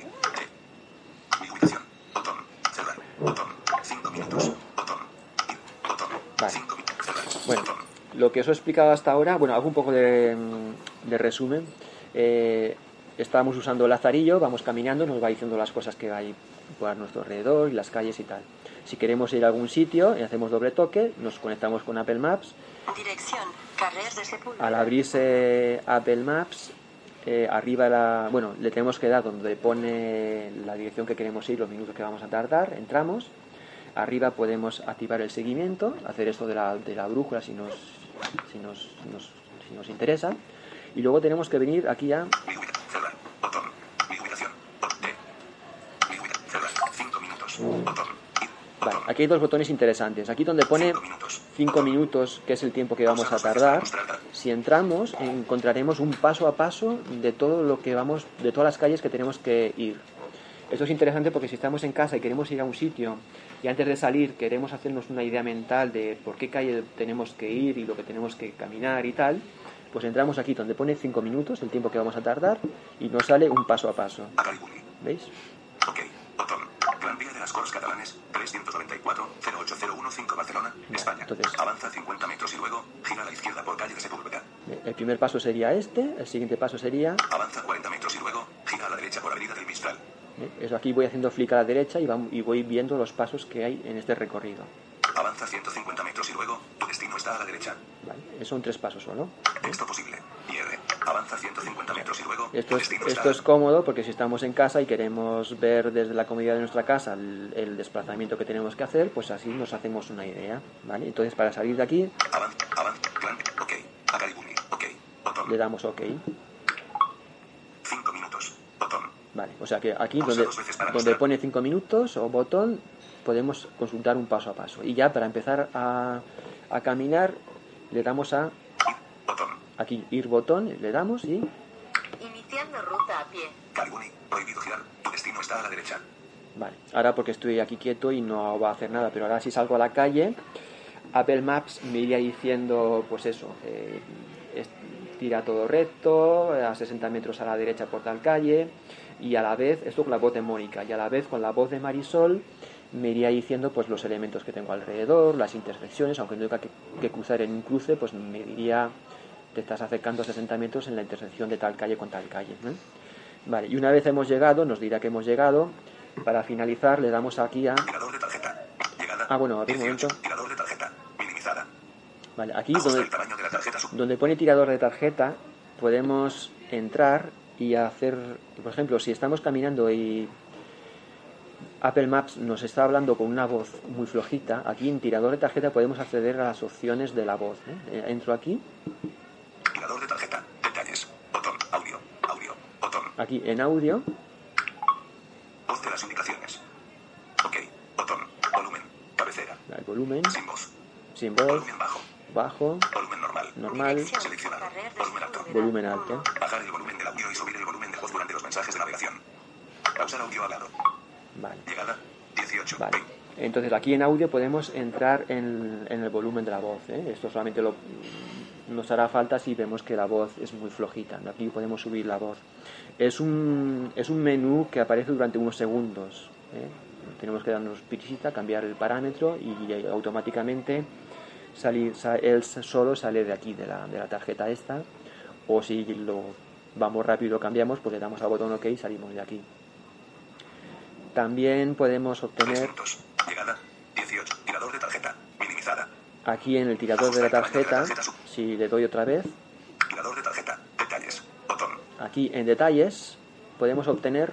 Mi ubicación. Botón. Cerrar. Botón. 5 minutos. Botón. In. Botón. Vale. 5 minutos. Cerrar. Bueno, lo que os he explicado hasta ahora, bueno, hago un poco de, de resumen. Eh, estábamos usando Lazarillo, vamos caminando, nos va diciendo las cosas que hay por nuestro alrededor y las calles y tal. Si queremos ir a algún sitio hacemos doble toque, nos conectamos con Apple Maps. Dirección, Carrer de. Al abrirse Apple Maps, eh, arriba la, bueno, le tenemos que dar donde pone la dirección que queremos ir, los minutos que vamos a tardar, entramos. Arriba podemos activar el seguimiento, hacer esto de la, de la brújula si nos, si, nos, nos- si nos interesa. Y luego tenemos que venir aquí a Mi ubicación. Cerrar. Botón. Mi ubicación. Bot- D. Mi ubicación. Cerrar. 5 minutos. Botón. Ir. Vale, aquí hay dos botones interesantes. Aquí donde pone 5 minutos, que es el tiempo que vamos a tardar, si entramos encontraremos un paso a paso de todo lo que vamos, de todas las calles que tenemos que ir. Esto es interesante porque si estamos en casa y queremos ir a un sitio y antes de salir queremos hacernos una idea mental de por qué calle tenemos que ir y lo que tenemos que caminar y tal, pues entramos aquí donde pone 5 minutos, el tiempo que vamos a tardar, y nos sale un paso a paso. ¿Veis? Ok. Gran Vía de las Corts Catalanes. 394-08015 Barcelona, España. Avanza 50 metros y luego gira a la izquierda por calle de Sepúlveda. El primer paso sería este, el siguiente paso sería Avanza 40 metros y luego gira a la derecha por Avenida del Mistral. ¿eh? Eso aquí voy haciendo flick a la derecha y, y voy viendo los pasos que hay en este recorrido. Avanza 150 metros y luego tu destino está a la derecha. ¿vale? Esos son tres pasos solo. Texto posible. Avanza 150 metros y luego Esto es, esto está es cómodo porque si estamos en casa y queremos ver desde la comodidad de nuestra casa el, el desplazamiento que tenemos que hacer, pues así nos hacemos una idea. ¿vale? Entonces para salir de aquí Avanza. Avanza. Plan. Ok. Acaibuni. Ok. Botón. le damos OK. 5 minutos. Botón. Vale, o sea que aquí donde, donde pone 5 minutos o botón podemos consultar un paso a paso. Y ya para empezar a, a caminar le damos a aquí ir botón, le damos y Iniciando ruta a pie. Calibuni. Prohibido girar. Tu destino está a la derecha. Vale, ahora porque estoy aquí quieto y no va a hacer nada, pero ahora si salgo a la calle, Apple Maps me iría diciendo, pues eso, eh, es- tira todo recto, a 60 metros a la derecha por tal calle, y a la vez, esto con la voz de Mónica, y a la vez con la voz de Marisol me iría diciendo pues los elementos que tengo alrededor, las intersecciones, aunque no tenga que, que cruzar en un cruce, pues me diría, te estás acercando a 60 metros en la intersección de tal calle con tal calle. ¿no? Vale, y una vez hemos llegado, nos dirá que hemos llegado. Para finalizar, le damos aquí a. Tirador de tarjeta. Llegada. Ah, bueno, a ver un momento. Tirador de tarjeta. Minimizada. Vale, aquí donde, el tamaño de la tarjeta. sub- donde pone tirador de tarjeta, podemos entrar y hacer. Por ejemplo, si estamos caminando y Apple Maps nos está hablando con una voz muy flojita, aquí en tirador de tarjeta podemos acceder a las opciones de la voz. ¿eh? Entro aquí, De tarjeta. Detalles. Botón. Audio. Audio. Botón. aquí en audio, Voz de las indicaciones. Ok. Botón. Volumen. Cabecera. el volumen, Sin voz. sin voz, Volumen bajo. bajo, Volumen normal. normal, Seleccionado. Volumen alto. volumen alto. Bajar el volumen del audio y subir el volumen de voz durante los mensajes de navegación. Pausar audio hablado. Vale. Llegada. 18. Vale. Entonces aquí en audio podemos entrar en, el volumen de la voz. ¿eh? Esto solamente nos hará falta si vemos que la voz es muy flojita. Aquí podemos subir la voz. Es un, es un menú que aparece durante unos segundos. ¿eh? Tenemos que darnos pisita, cambiar el parámetro y automáticamente salir, sa- él solo sale de aquí, de la, de la tarjeta esta. O si lo vamos rápido lo cambiamos, pues le damos al botón OK y salimos de aquí. También podemos obtener Llegada. 18. Tirador de tarjeta. Minimizada. aquí en el tirador de la tarjeta, si le doy otra vez, Tirador de tarjeta. Detalles. Botón. aquí en detalles, podemos obtener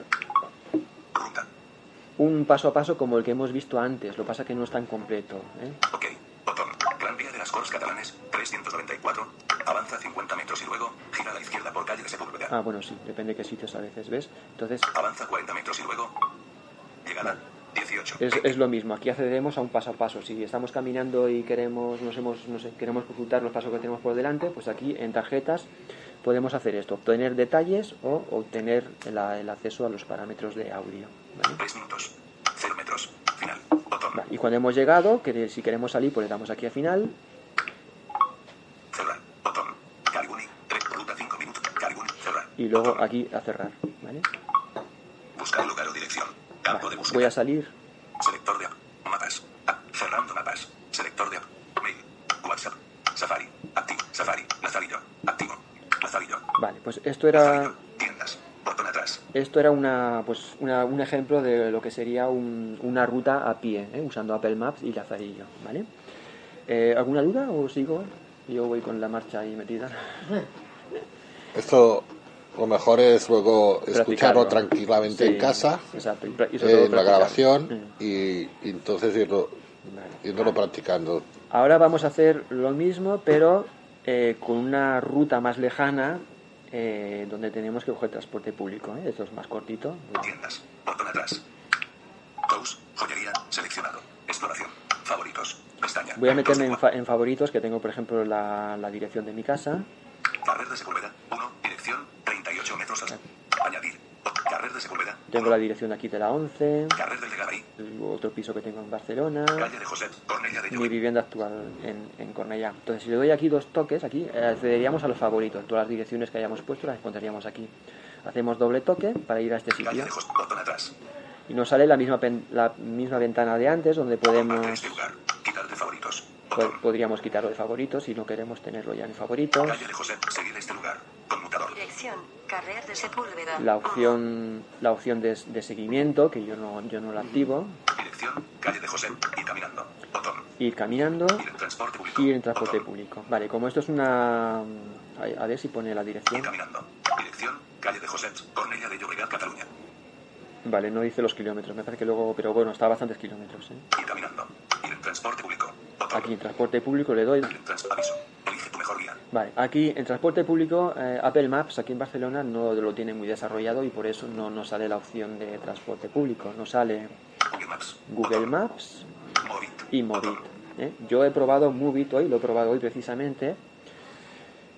un paso a paso como el que hemos visto antes, lo que pasa que no es tan completo. ¿eh? Ok. Botón. Gran Vía de las Corts Catalanes. 394. Avanza 50 metros y luego gira a la izquierda por calle de Sepúlveda. Ah, bueno, sí, depende de qué sitios a veces, ¿ves? Entonces, Avanza 40 metros y luego. Llegada. 18. es, es lo mismo, aquí accedemos a un paso a paso. Si estamos caminando y queremos, nos hemos, queremos consultar los pasos que tenemos por delante, pues aquí en tarjetas podemos hacer esto, obtener detalles o obtener el acceso a los parámetros de audio. ¿vale? 3 minutos. 0 metros. Final. Botón. Vale, Y cuando hemos llegado, que si queremos salir, pues le damos aquí a final. Cerrar. Botón. Calibuni. 3. Ruta 5 minutos. Calibuni. Cerrar. y luego aquí a cerrar. ¿vale? Buscar lugar o dirección. Campo de búsqueda. Voy a salir. Selector de app. Mapas. App. Cerrando mapas. Selector de app. Mail. WhatsApp. Safari. Activo. Safari. Lazarillo. Activo. Lazarillo. Vale, pues esto era Tiendas. Botón atrás. esto era una, pues, una- un ejemplo de lo que sería un- una ruta a pie, ¿eh? usando Apple Maps y Lazarillo, ¿vale? Eh, ¿Alguna duda o sigo? Yo voy con la marcha ahí metida. Esto lo mejor es luego escucharlo Practicarlo. tranquilamente Sí, en casa, exacto, y todo en la grabación y, y entonces irlo, irlo practicando. Ahora vamos a hacer lo mismo, pero eh, con una ruta más lejana, eh, donde tenemos que coger transporte público. ¿eh? Esto es más cortito. Tiendas. Botón atrás. Tous. Joyería. Seleccionado. Exploración. Favoritos. Pestaña. Voy a meterme en, fa- en favoritos, que tengo, por ejemplo, la, la dirección de mi casa. Carrer de Sepúlveda. 1. Dirección. 38 metros al... Añadir. Carrer de Sepúlveda. Tengo la dirección aquí de la 11, Carrer del Legabay. otro piso que tengo en Barcelona, Calle de José. Cornella de mi vivienda actual en, en Cornellá. Entonces, si le doy aquí dos toques, aquí eh, accederíamos a los favoritos. Todas las direcciones que hayamos puesto las pondríamos aquí. Hacemos doble toque para ir a este Calle sitio. de José. Botón atrás. Y nos sale la misma, pen- la misma ventana de antes, donde podemos Este lugar.Quitar de favoritos. po- podríamos quitarlo de favoritos si no queremos tenerlo ya en favoritos. Calle de José. Seguir este lugar. Conmutador. Dirección. Carrer de Sepúlveda. La opción, la opción de, de seguimiento, que yo no, yo no la activo. Dirección. Calle de José. Ir caminando. Botón. Ir caminando Ir en transporte público. y en transporte público. Vale, como esto es una... A a ver si pone la dirección. Ir caminando. Dirección. Calle de José. Cornella de Llobregat, Cataluña. Vale, no dice los kilómetros, me parece que luego... Pero bueno, está a bastantes kilómetros. ¿eh? Ir caminando. Ir en transporte público. Botón. Aquí en transporte público le doy... Ir en trans- Aviso. Vale, aquí en transporte público, eh, Apple Maps aquí en Barcelona no lo tiene muy desarrollado y por eso no nos sale la opción de transporte público. Nos sale Google Maps. Google Maps Movit. y Movit. ¿eh? Yo he probado Movit hoy, lo he probado hoy precisamente.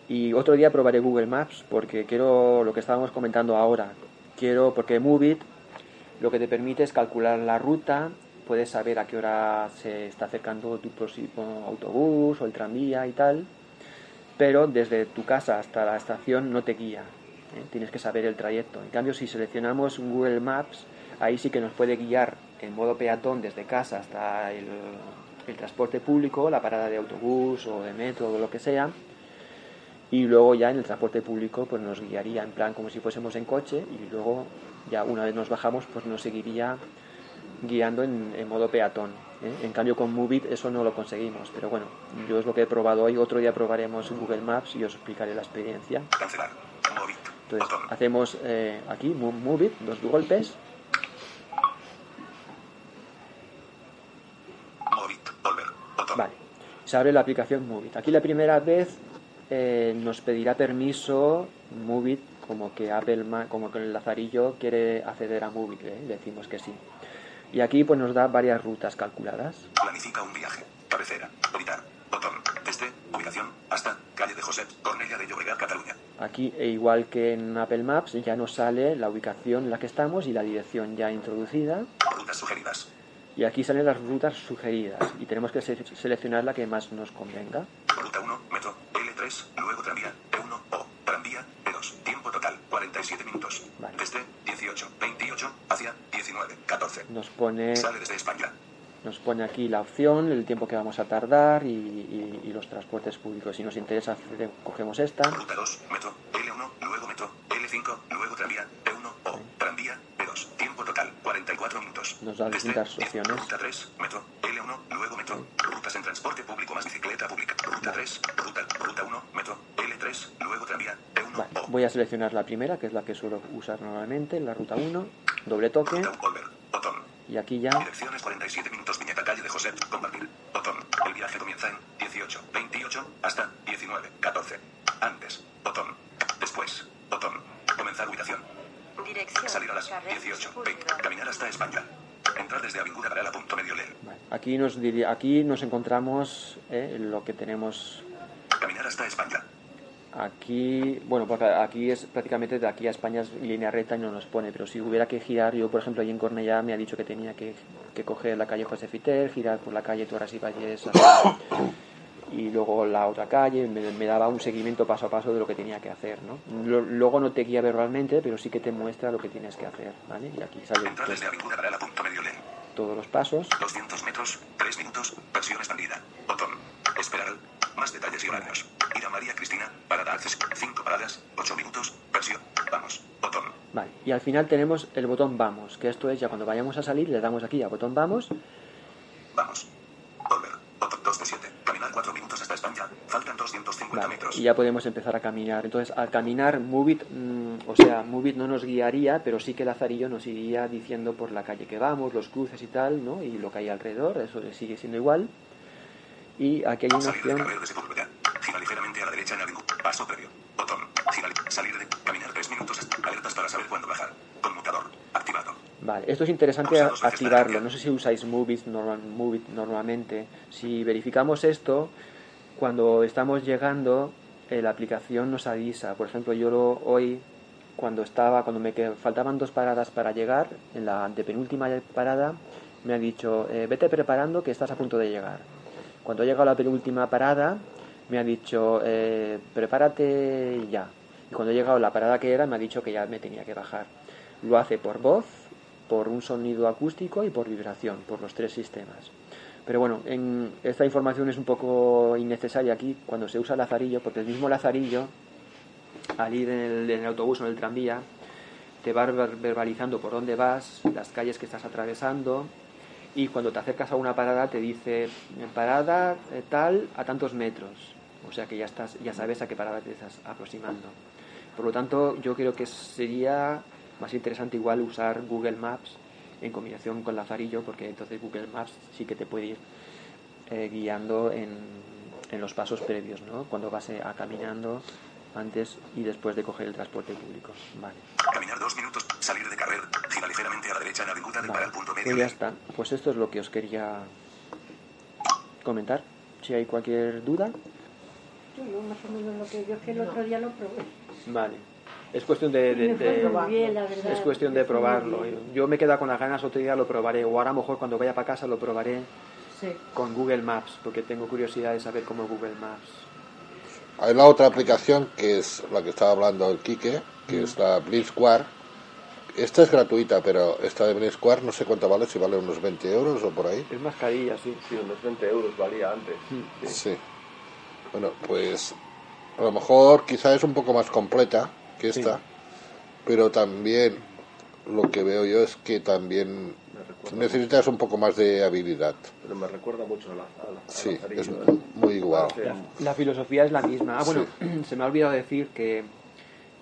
Y otro día probaré Google Maps porque quiero lo que estábamos comentando ahora. Quiero, porque Movit lo que te permite es calcular la ruta, puedes saber a qué hora se está acercando tu próximo autobús o el tranvía y tal, pero desde tu casa hasta la estación no te guía. ¿eh? Tienes que saber el trayecto. En cambio, si seleccionamos Google Maps, ahí sí que nos puede guiar en modo peatón desde casa hasta el, transporte público, la parada de autobús o de metro o lo que sea. Y luego ya en el transporte público pues nos guiaría en plan como si fuésemos en coche y luego ya una vez nos bajamos pues nos seguiría guiando en modo peatón. ¿Eh? En cambio con Movit eso no lo conseguimos, pero bueno, yo es lo que he probado hoy, otro día probaremos Google Maps y os explicaré la experiencia. Cancelar. Movit. Entonces Botón. hacemos eh, aquí Mo- Movit, dos golpes, Movit. Volver. Botón. vale, se abre la aplicación Movit. Aquí la primera vez eh, nos pedirá permiso Movit como que Apple como que el Lazarillo quiere acceder a Movit, ¿eh? decimos que sí. Y aquí pues nos da varias rutas calculadas. Planifica un viaje. Cabecera. Editar. Botón. Desde. Ubicación. Hasta. Calle de José. Cornella de Llobregat, Cataluña. Aquí, e igual que en Apple Maps, ya nos sale la ubicación en la que estamos y la dirección ya introducida. Rutas sugeridas. Y aquí salen las rutas sugeridas y tenemos que se- seleccionar la que más nos convenga. Ruta 1. Metro. L3. Luego tranvía. E1. O. Tranvía. E2. Tiempo total. 47 minutos. Vale. Desde. 18. 28. Hacia. 19. 14. Nos pone, nos pone aquí la opción, el tiempo que vamos a tardar y, y- y los transportes públicos. Si nos interesa, cogemos esta. Ruta 2. Metro. L1. Luego metro. L5. Luego tranvía. E1. O. Tranvía. E2. Tiempo total. 44 minutos. Nos da Desde distintas 10. opciones. Ruta 3. Metro. L1. Luego metro. Rutas en transporte público más bicicleta pública. Ruta 3. Ruta. Ruta 1. Metro. L3. Luego tranvía. E1. Vale, O. voy a seleccionar la primera, que es la que suelo usar normalmente, la ruta 1. Doble toque Ruta. Y aquí ya Direcciones 47 minutos. Viñeta calle de José. Compartir. Botón. El viaje comienza en 18, 28 hasta 19, 14. Antes. Botón. Después. Botón. Comenzar ubicación. Dirección. Salir a las Carrer de 18, 20. Sepúlveda. Caminar hasta España. Entrar desde Avinguda Varela. Punto medio lel. Vale, Aquí nos, diri- aquí nos encontramos eh, lo que tenemos Caminar hasta España. Aquí. Bueno, porque aquí es prácticamente de aquí a España es línea recta y no nos pone, pero si hubiera que girar, yo por ejemplo allí en Cornellá me ha dicho que tenía que, que coger la calle José Fiter, girar por la calle Torres y Valles y luego la otra calle, me, me daba un seguimiento paso a paso de lo que tenía que hacer, ¿no? Lo- luego no te guía verbalmente, pero sí que te muestra lo que tienes que hacer, ¿vale? Y aquí Entrar pues, todos los pasos. 200 metros, 3 minutos, versión expandida. Botón. Esperar. Más detalles y horarios. Ir a María Cristina, parada acceso. 5 paradas, 8 minutos, versión. Vamos. Botón. Vale, Y al final tenemos el botón vamos, que esto es ya cuando vayamos a salir, le damos aquí al botón vamos. Vamos. Volver. Botón 2 de 7. Caminar 4 minutos hasta España. Faltan 250 Vale, metros. y ya podemos empezar a caminar. Entonces, al caminar, Movit, mm, o sea, Movit no nos guiaría, pero sí que el azarillo nos iría diciendo por la calle que vamos, los cruces y tal, ¿no? Y lo que hay alrededor, eso sigue siendo igual. Y aquí hay una opción, carrera de Sepúlveda. Gira ligeramente a la derecha en Avenida. Paso previo. Botón. Gira li- Salir de. Caminar 3 minutos. hasta- Alertas para saber cuándo bajar. Conmutador. Activado. Vale, esto es interesante activarlo. No sé si usáis Movit, normal, Movit normalmente. Si verificamos esto, cuando estamos llegando, eh, la aplicación nos avisa. Por ejemplo, yo lo- hoy, cuando estaba, cuando me faltaban dos paradas para llegar, en la antepenúltima parada, me ha dicho, eh, vete preparando que estás a punto de llegar. Cuando he llegado a la penúltima parada, me ha dicho, eh, prepárate ya. Y cuando he llegado a la parada que era, me ha dicho que ya me tenía que bajar. Lo hace por voz, por un sonido acústico y por vibración, por los tres sistemas. Pero bueno, en esta información es un poco innecesaria aquí cuando se usa el lazarillo, porque el mismo lazarillo, al ir en el, autobús o en el tranvía, te va ver- verbalizando por dónde vas, las calles que estás atravesando, y cuando te acercas a una parada te dice parada eh, tal a tantos metros. O sea que ya estás, ya sabes a qué parada te estás aproximando. Por lo tanto, yo creo que sería más interesante igual usar Google Maps en combinación con Lazarillo, porque entonces Google Maps sí que te puede ir eh, guiando en, en los pasos previos, ¿no? Cuando vas eh, a caminando antes y después de coger el transporte público. Vale. Caminar 2 minutos. Salir de carrera. Gira ligeramente a la derecha en Avenida del Vale, Paral. Punto medio. pues ya está. Pues esto es lo que os quería comentar. Si hay cualquier duda, Yo no, más o menos lo que yo es que el otro día lo probé. vale. Es cuestión de, de- de- bien, la verdad. es cuestión de probarlo. Yo me he quedado con las ganas, otro día lo probaré. O ahora a lo mejor cuando vaya para casa lo probaré Sí. con Google Maps, porque tengo curiosidad de saber cómo Google Maps. Hay la otra aplicación que es la que estaba hablando el Quique, que es la Blitzquar. Esta es gratuita, pero esta de Blitzquar no sé cuánto vale, si vale unos 20 euros o por ahí. Es mascarilla, sí. Sí, unos 20 euros valía antes. Sí. Sí. Bueno, pues a lo mejor quizá es un poco más completa que esta, Sí. pero también lo que veo yo es que también recuerda, necesitas un poco más de habilidad. pero me recuerda mucho a la, a la- a Sí, Lazarillo, es ¿eh? muy igual. La filosofía es la misma. Ah, bueno, Sí. se me ha olvidado decir que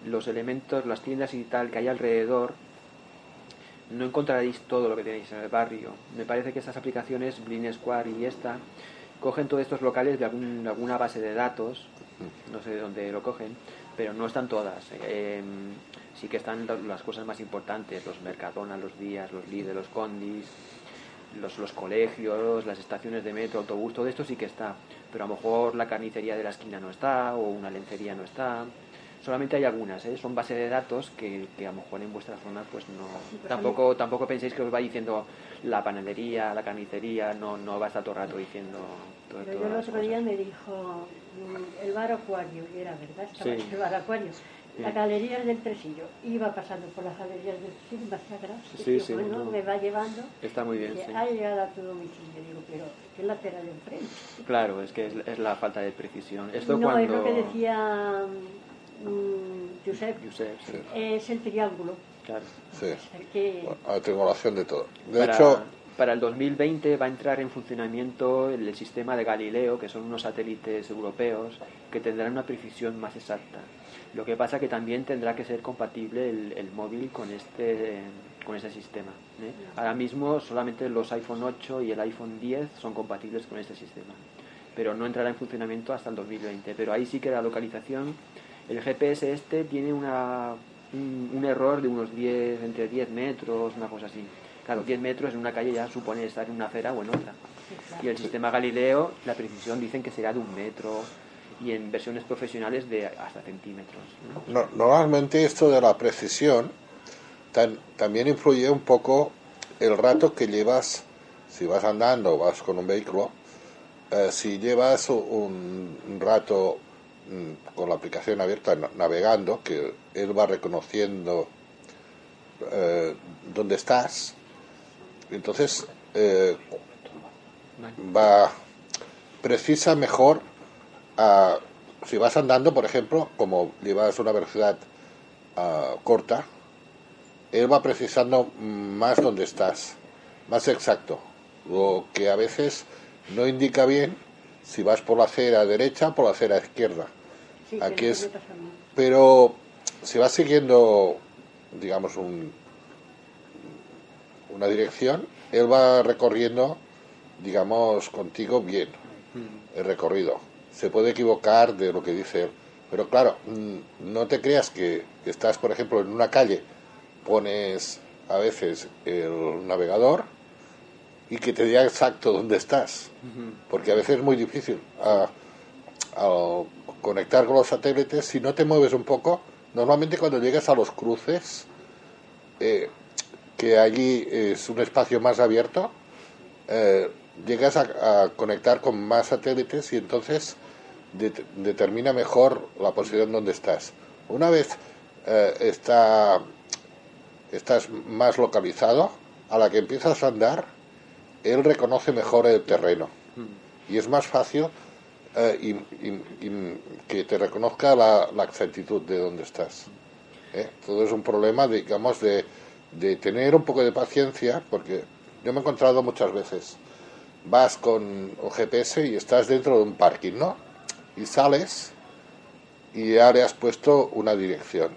los elementos, las tiendas y tal que hay alrededor, no encontraréis todo lo que tenéis en el barrio. Me parece que estas aplicaciones, Blin Square y esta, cogen todos estos locales de, algún- de alguna base de datos, no sé de dónde lo cogen, pero no están todas. Eh, sí que están la- las cosas más importantes, los Mercadona, los Días, los Lidl, los Condis, los colegios, las estaciones de metro, autobús, todo esto sí que está. Pero a lo mejor la carnicería de la esquina no está, o una lencería no está. Solamente hay algunas, ¿eh? son base de datos que, que a lo mejor en vuestra zona pues no... Tampoco, tampoco penséis que os va diciendo la panadería, la carnicería, no, no va a estar todo el rato diciendo todo, Pero yo el otro día me dijo mm, el bar acuario, y era verdad, estaba Sí. el bar acuario. La galería del Tresillo. Iba pasando por las galerías del Tresillo me hacía gracia. Sí, sí, bueno, no. me va llevando. Está muy bien, sí. ha llegado a tu domicilio. Digo, pero ¿qué es la acera de enfrente? Claro, es que es, es la falta de precisión. Esto no, cuando... es lo que decía mm, Josep, Josep, sí, es el triángulo. claro. Sí. Es el que... Bueno, la opción de todo. De para, hecho, para el 2020 va a entrar en funcionamiento el, el sistema de Galileo, que son unos satélites europeos que tendrán una precisión más exacta. Lo que pasa que también tendrá que ser compatible el, el móvil con este con este sistema. ¿eh? Ahora mismo solamente los iPhone 8 y el iPhone 10 son compatibles con este sistema, pero no entrará en funcionamiento hasta el 2020. Pero ahí sí que la localización, el GPS este tiene una, un, un error de unos 10, entre 10 metros, una cosa así. Claro, 10 metros en una calle ya supone estar en una acera o en otra. Y el sistema Galileo, la precisión dicen que será de un metro y en versiones profesionales de hasta centímetros. ¿no? no- normalmente esto de la precisión tan- también influye un poco el rato que llevas, si vas andando o vas con un vehículo, eh, si llevas un, un rato con la aplicación abierta na- navegando, que él va reconociendo eh, dónde estás, entonces eh, va precisa mejor a, si vas andando, por ejemplo, como llevas una velocidad ah, corta, él va precisando más dónde estás, más exacto, lo que a veces no indica bien si vas por la acera derecha por la acera izquierda. Sí, Aquí es, pero si vas siguiendo, digamos, un, una dirección, él va recorriendo, digamos, contigo bien el recorrido. Se puede equivocar de lo que dice él. Pero claro, mm, no te creas que estás, por ejemplo, en una calle, pones a veces el navegador y que te diga exacto dónde estás. Porque a veces es muy difícil a- conectar con los satélites. Si no te mueves un poco, normalmente cuando llegas a los cruces, eh, que allí es un espacio más abierto, eh, llegas a, a conectar con más satélites y entonces det- determina mejor la posición donde estás. Una vez eh, está, estás más localizado, a la que empiezas a andar, él reconoce mejor el terreno y es más fácil eh, que te reconozca la, la exactitud de dónde estás. ¿eh? Todo es un problema, digamos, de, tener un poco de paciencia, porque yo me he encontrado muchas veces, vas con un GPS y estás dentro de un parking, ¿no? Y sales y ya le has puesto una dirección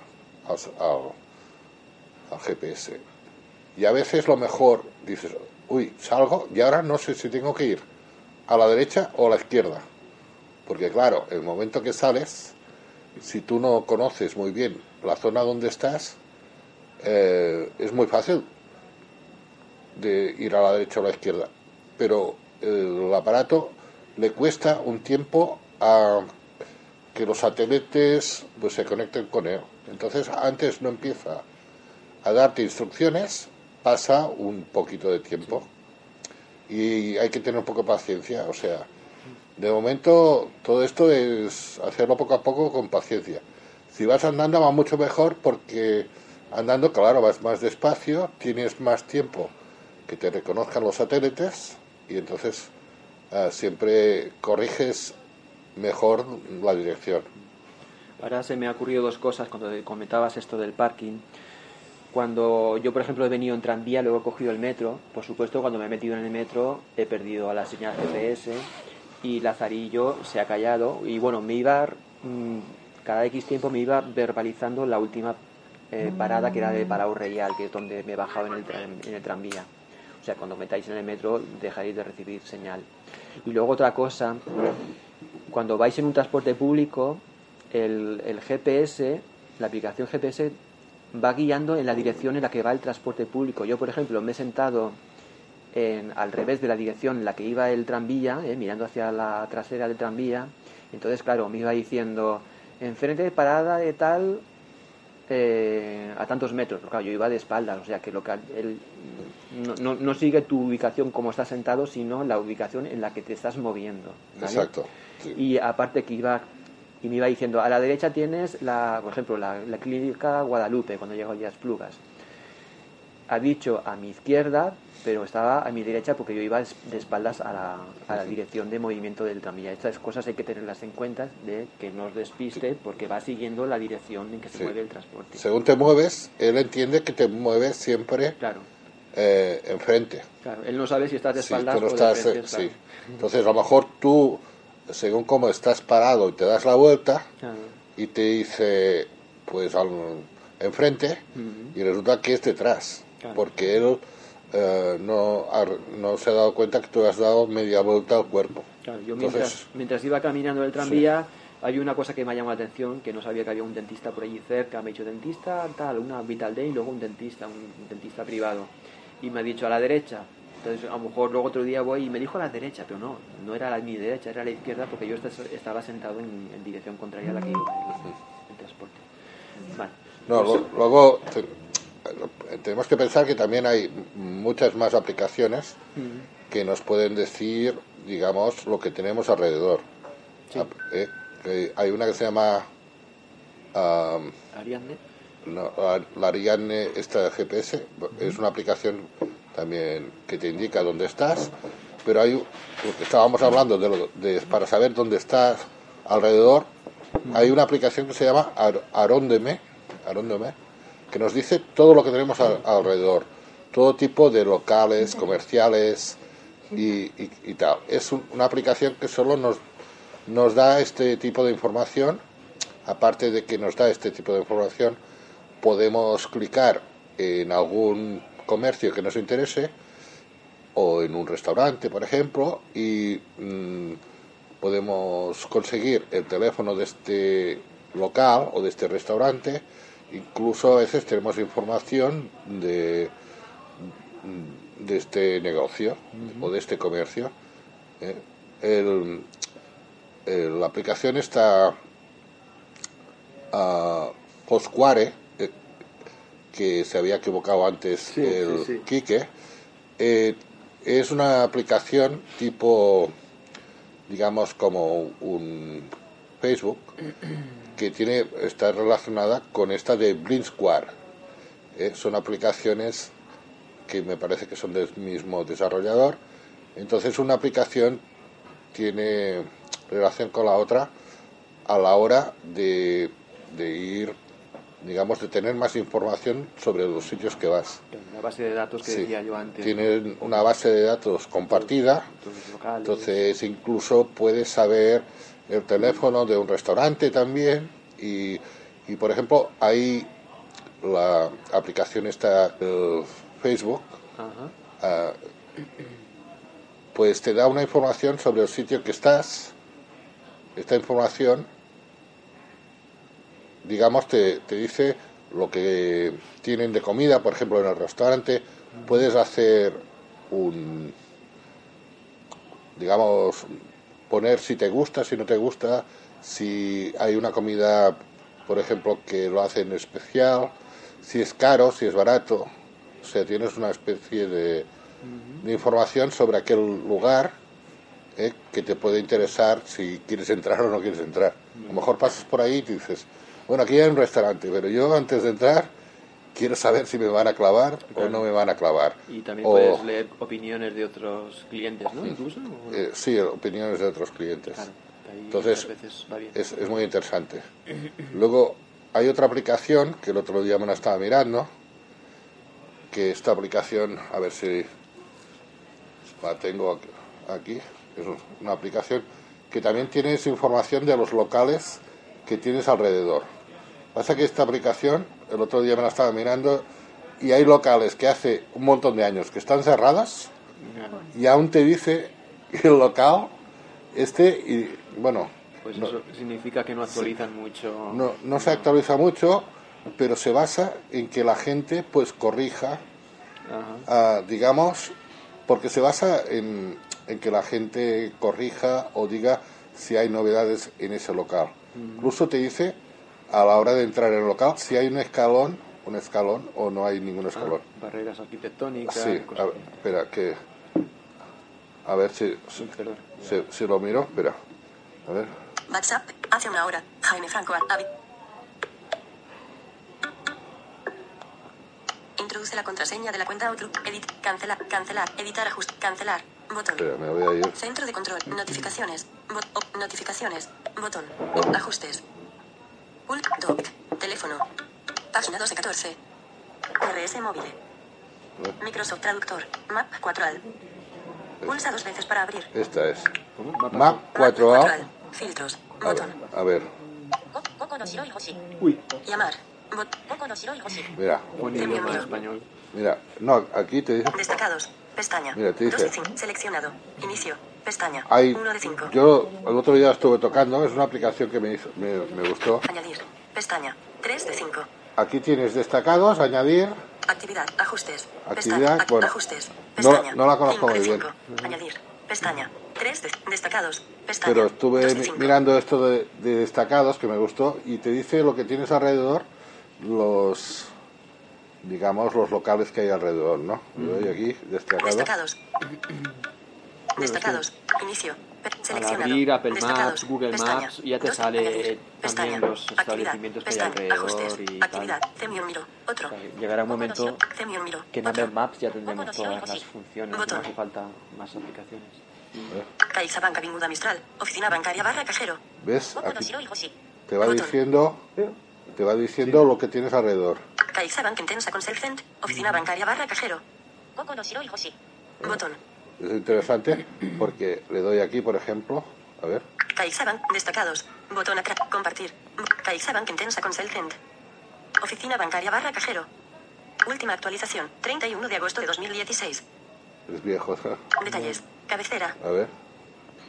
al- al GPS. Y a veces lo mejor dices, uy, salgo y ahora no sé si tengo que ir a la derecha o a la izquierda. Porque claro, el momento que sales, si tú no conoces muy bien la zona donde estás, eh, es muy fácil de ir a la derecha o a la izquierda. Pero el aparato le cuesta un tiempo a que los satélites pues, se conecten con él. Entonces, antes no empieza a darte instrucciones, pasa un poquito de tiempo. Y hay que tener un poco de paciencia. O sea, de momento todo esto es hacerlo poco a poco con paciencia. Si vas andando va mucho mejor porque andando, claro, vas más despacio, tienes más tiempo que te reconozcan los satélites y entonces ah, siempre corriges mejor la dirección. Ahora se me ha ocurrido dos cosas cuando comentabas esto del parking. Cuando yo, por ejemplo, he venido en tranvía, luego he cogido el metro, por supuesto, cuando me he metido en el metro he perdido a la señal GPS y Lazarillo se ha callado y bueno, me iba, mm, cada X tiempo me iba verbalizando la última eh, parada que era de Palau Real, que es donde me he bajado en el, en el tranvía. O sea, cuando metáis en el metro dejaréis de recibir señal. Y luego otra cosa, cuando vais en un transporte público, el, el GPS, la aplicación GPS, va guiando en la dirección en la que va el transporte público. Yo, por ejemplo, me he sentado en, al revés de la dirección en la que iba el tranvía, eh, mirando hacia la trasera del tranvía. Entonces, claro, me iba diciendo, enfrente de parada de tal, eh, a tantos metros. Pero claro, yo iba de espaldas, o sea que lo que no, no, no sigue tu ubicación como estás sentado, sino la ubicación en la que te estás moviendo. ¿vale? Exacto. sí. Y aparte que iba y me iba diciendo, a la derecha tienes, la, por ejemplo, la, la clínica Guadalupe, cuando llego allí a Esplugas. Ha dicho a mi izquierda, pero estaba a mi derecha porque yo iba de espaldas a la, a la dirección de movimiento del tranvía. Estas cosas hay que tenerlas en cuenta de que no os despiste porque va siguiendo la dirección en que se Sí. mueve el transporte. Según te mueves, él entiende que te mueves siempre Claro, eh, enfrente. claro. Él no sabe si estás de espaldas tú no o de estás, frente, eh, claro. sí. Entonces, a lo mejor tú, según cómo estás parado y te das la vuelta y te dice, pues, al, enfrente, Ujú. y resulta que es detrás, Claro. porque él eh, no, ha- no se ha dado cuenta que tú has dado media vuelta al cuerpo. Claro, yo Entonces- mientras, mientras iba caminando el tranvía, había una cosa que me ha llamado la atención, que no sabía que había un dentista por allí cerca. Me ha dicho dentista, tal, una Vital Day y luego un dentista, un dentista privado. Y me ha dicho a la derecha. Entonces, a lo mejor luego otro día voy y me dijo a la derecha, pero no, no era a mi derecha, era a la izquierda porque yo esta- estaba sentado en, en dirección contraria a la que iba el, el transporte. Vale. No, Pues, luego te- tenemos que pensar que también hay muchas más aplicaciones que nos pueden decir, digamos, lo que tenemos alrededor. Sí. Eh, hay una que se llama am, Ariadne. no, la, la Ariadne esta GPS, es una aplicación también que te indica dónde estás, pero hay, porque estábamos hablando de, lo- de- para saber dónde estás alrededor, hay una aplicación que se llama Ar- Aróndeme, Aróndeme, que nos dice todo lo que tenemos al- alrededor, todo tipo de locales, comerciales y, y- y tal. Es un- una aplicación que solo nos, nos da este tipo de información, aparte de que nos da este tipo de información, podemos clicar en algún comercio que nos interese o en un restaurante, por ejemplo, y mm, podemos conseguir el teléfono de este local o de este restaurante. Incluso a veces tenemos información de, de este negocio o de este comercio. ¿eh? El- el- la aplicación está a Fosquare, que se había equivocado antes Sí, el sí, sí. Quique, eh, es una aplicación tipo, digamos, como un Facebook, que tiene está relacionada con esta de Blind Square. Eh, son aplicaciones que me parece que son del mismo desarrollador. Entonces una aplicación tiene relación con la otra a la hora de, de ir, digamos, de tener más información sobre los sitios que vas. La base de datos que Sí. decía yo antes. Tienen una base de datos compartida, Entonces, incluso puedes saber el teléfono de un restaurante también y, y, por ejemplo hay la aplicación esta el Facebook Ajá. ah, pues te da una información sobre el sitio que estás esta información digamos te, te dice lo que tienen de comida por ejemplo en el restaurante. Puedes hacer un digamos poner si te gusta si no te gusta si hay una comida por ejemplo que lo hacen especial si es caro si es barato. O sea tienes una especie de, de información sobre aquel lugar ¿eh? que te puede interesar si quieres entrar o no quieres entrar. A lo mejor pasas por ahí y te dices bueno aquí hay un restaurante pero yo antes de entrar quiero saber si me van a clavar o no me van a clavar Y también O- puedes leer opiniones de otros clientes, ¿no? Incluso. eh, sí, opiniones de otros clientes. Claro, Entonces, veces va bien. es, es muy interesante. Luego, hay otra aplicación que el otro día me la estaba mirando, que esta aplicación, a ver si la tengo aquí, es una aplicación que también tienes información de los locales que tienes alrededor. Pasa que esta aplicación, el otro día me la estaba mirando, y hay locales que hace un montón de años que están cerradas, y aún te dice el local este y bueno Pues no, eso significa que no actualizan mucho. no, no se actualiza mucho pero se basa en que la gente pues corrija Ajá. ah, digamos porque se basa en, en que la gente corrija o diga si hay novedades en ese local incluso te dice a la hora de entrar en el local si hay un escalón un escalón o no hay ningún escalón Barreras arquitectónicas. Sí, cosas a ver, espera, que. A ver si, si, Perdón. si- si lo miro, espera. A ver. WhatsApp, hace una hora. Jaime Franco, Introduce la contraseña de la cuenta Outlook. Edit, cancelar, cancelar, editar, ajust, cancelar. Botón. Espera, me voy a ir. Centro de control. Notificaciones. Bot, o- notificaciones. Botón. Ajustes. Pult. Doc. Teléfono. Página 12 14. RS móvil. Microsoft Traductor. Map 4 al. Pulsa dos veces para abrir. Esta es. Map 4A. al. Filtros. A ver, a ver, Uy, Llamar. Mira, español. mira. No, aquí te dice. Destacados. Pestaña. Mira, te 2 de dice- 5. Seleccionado. Inicio. Pestaña. Hay, 1 de 5. yo el otro día estuve tocando, es una aplicación que me, hizo, me, me gustó. Añadir. Pestaña. 3 de 5. Aquí tienes destacados, añadir. Actividad. Ajustes. Actividad, bueno, Ajustes. no- Pestaña. no la conozco Cinco muy bien. cinco. Añadir. Pestaña. 3 de destacados. Pestaña. Pero estuve de mi- cinco. mirando esto de, de destacados que me gustó y te dice lo que tienes alrededor, los, digamos, los locales que hay alrededor, ¿no? Yo doy aquí, destacados. Destacados. Destacados. Inicio. Al Seleccionado. abrir Apple Destacados. Maps, Google Pestaña. Maps, ya te Dos. sale Añadir. Pestaña. también los Actividad. establecimientos que hay Pestaña. alrededor Ajustes. y tal. Miro. Otro. O sea, llegará un momento Miro. que en Otro. Apple Maps ya tendremos todas las funciones, no Botón. hace falta más aplicaciones. Caixa Banca Vinguda Mistral. Oficina bancaria barra cajero. ¿Ves? Aquí te va diciendo, te va diciendo lo que tienes alrededor. CaixaBank Intensa con Selfcent. Oficina bancaria barra cajero. No. Botón. Es interesante porque le doy aquí, por ejemplo, a ver, CaixaBank destacados. Botón atrás. Compartir. CaixaBank Intensa con Selfcent. Oficina bancaria barra cajero. Última actualización. 31 de agosto de 2016. es viejo. Detalles. Cabecera. A ver,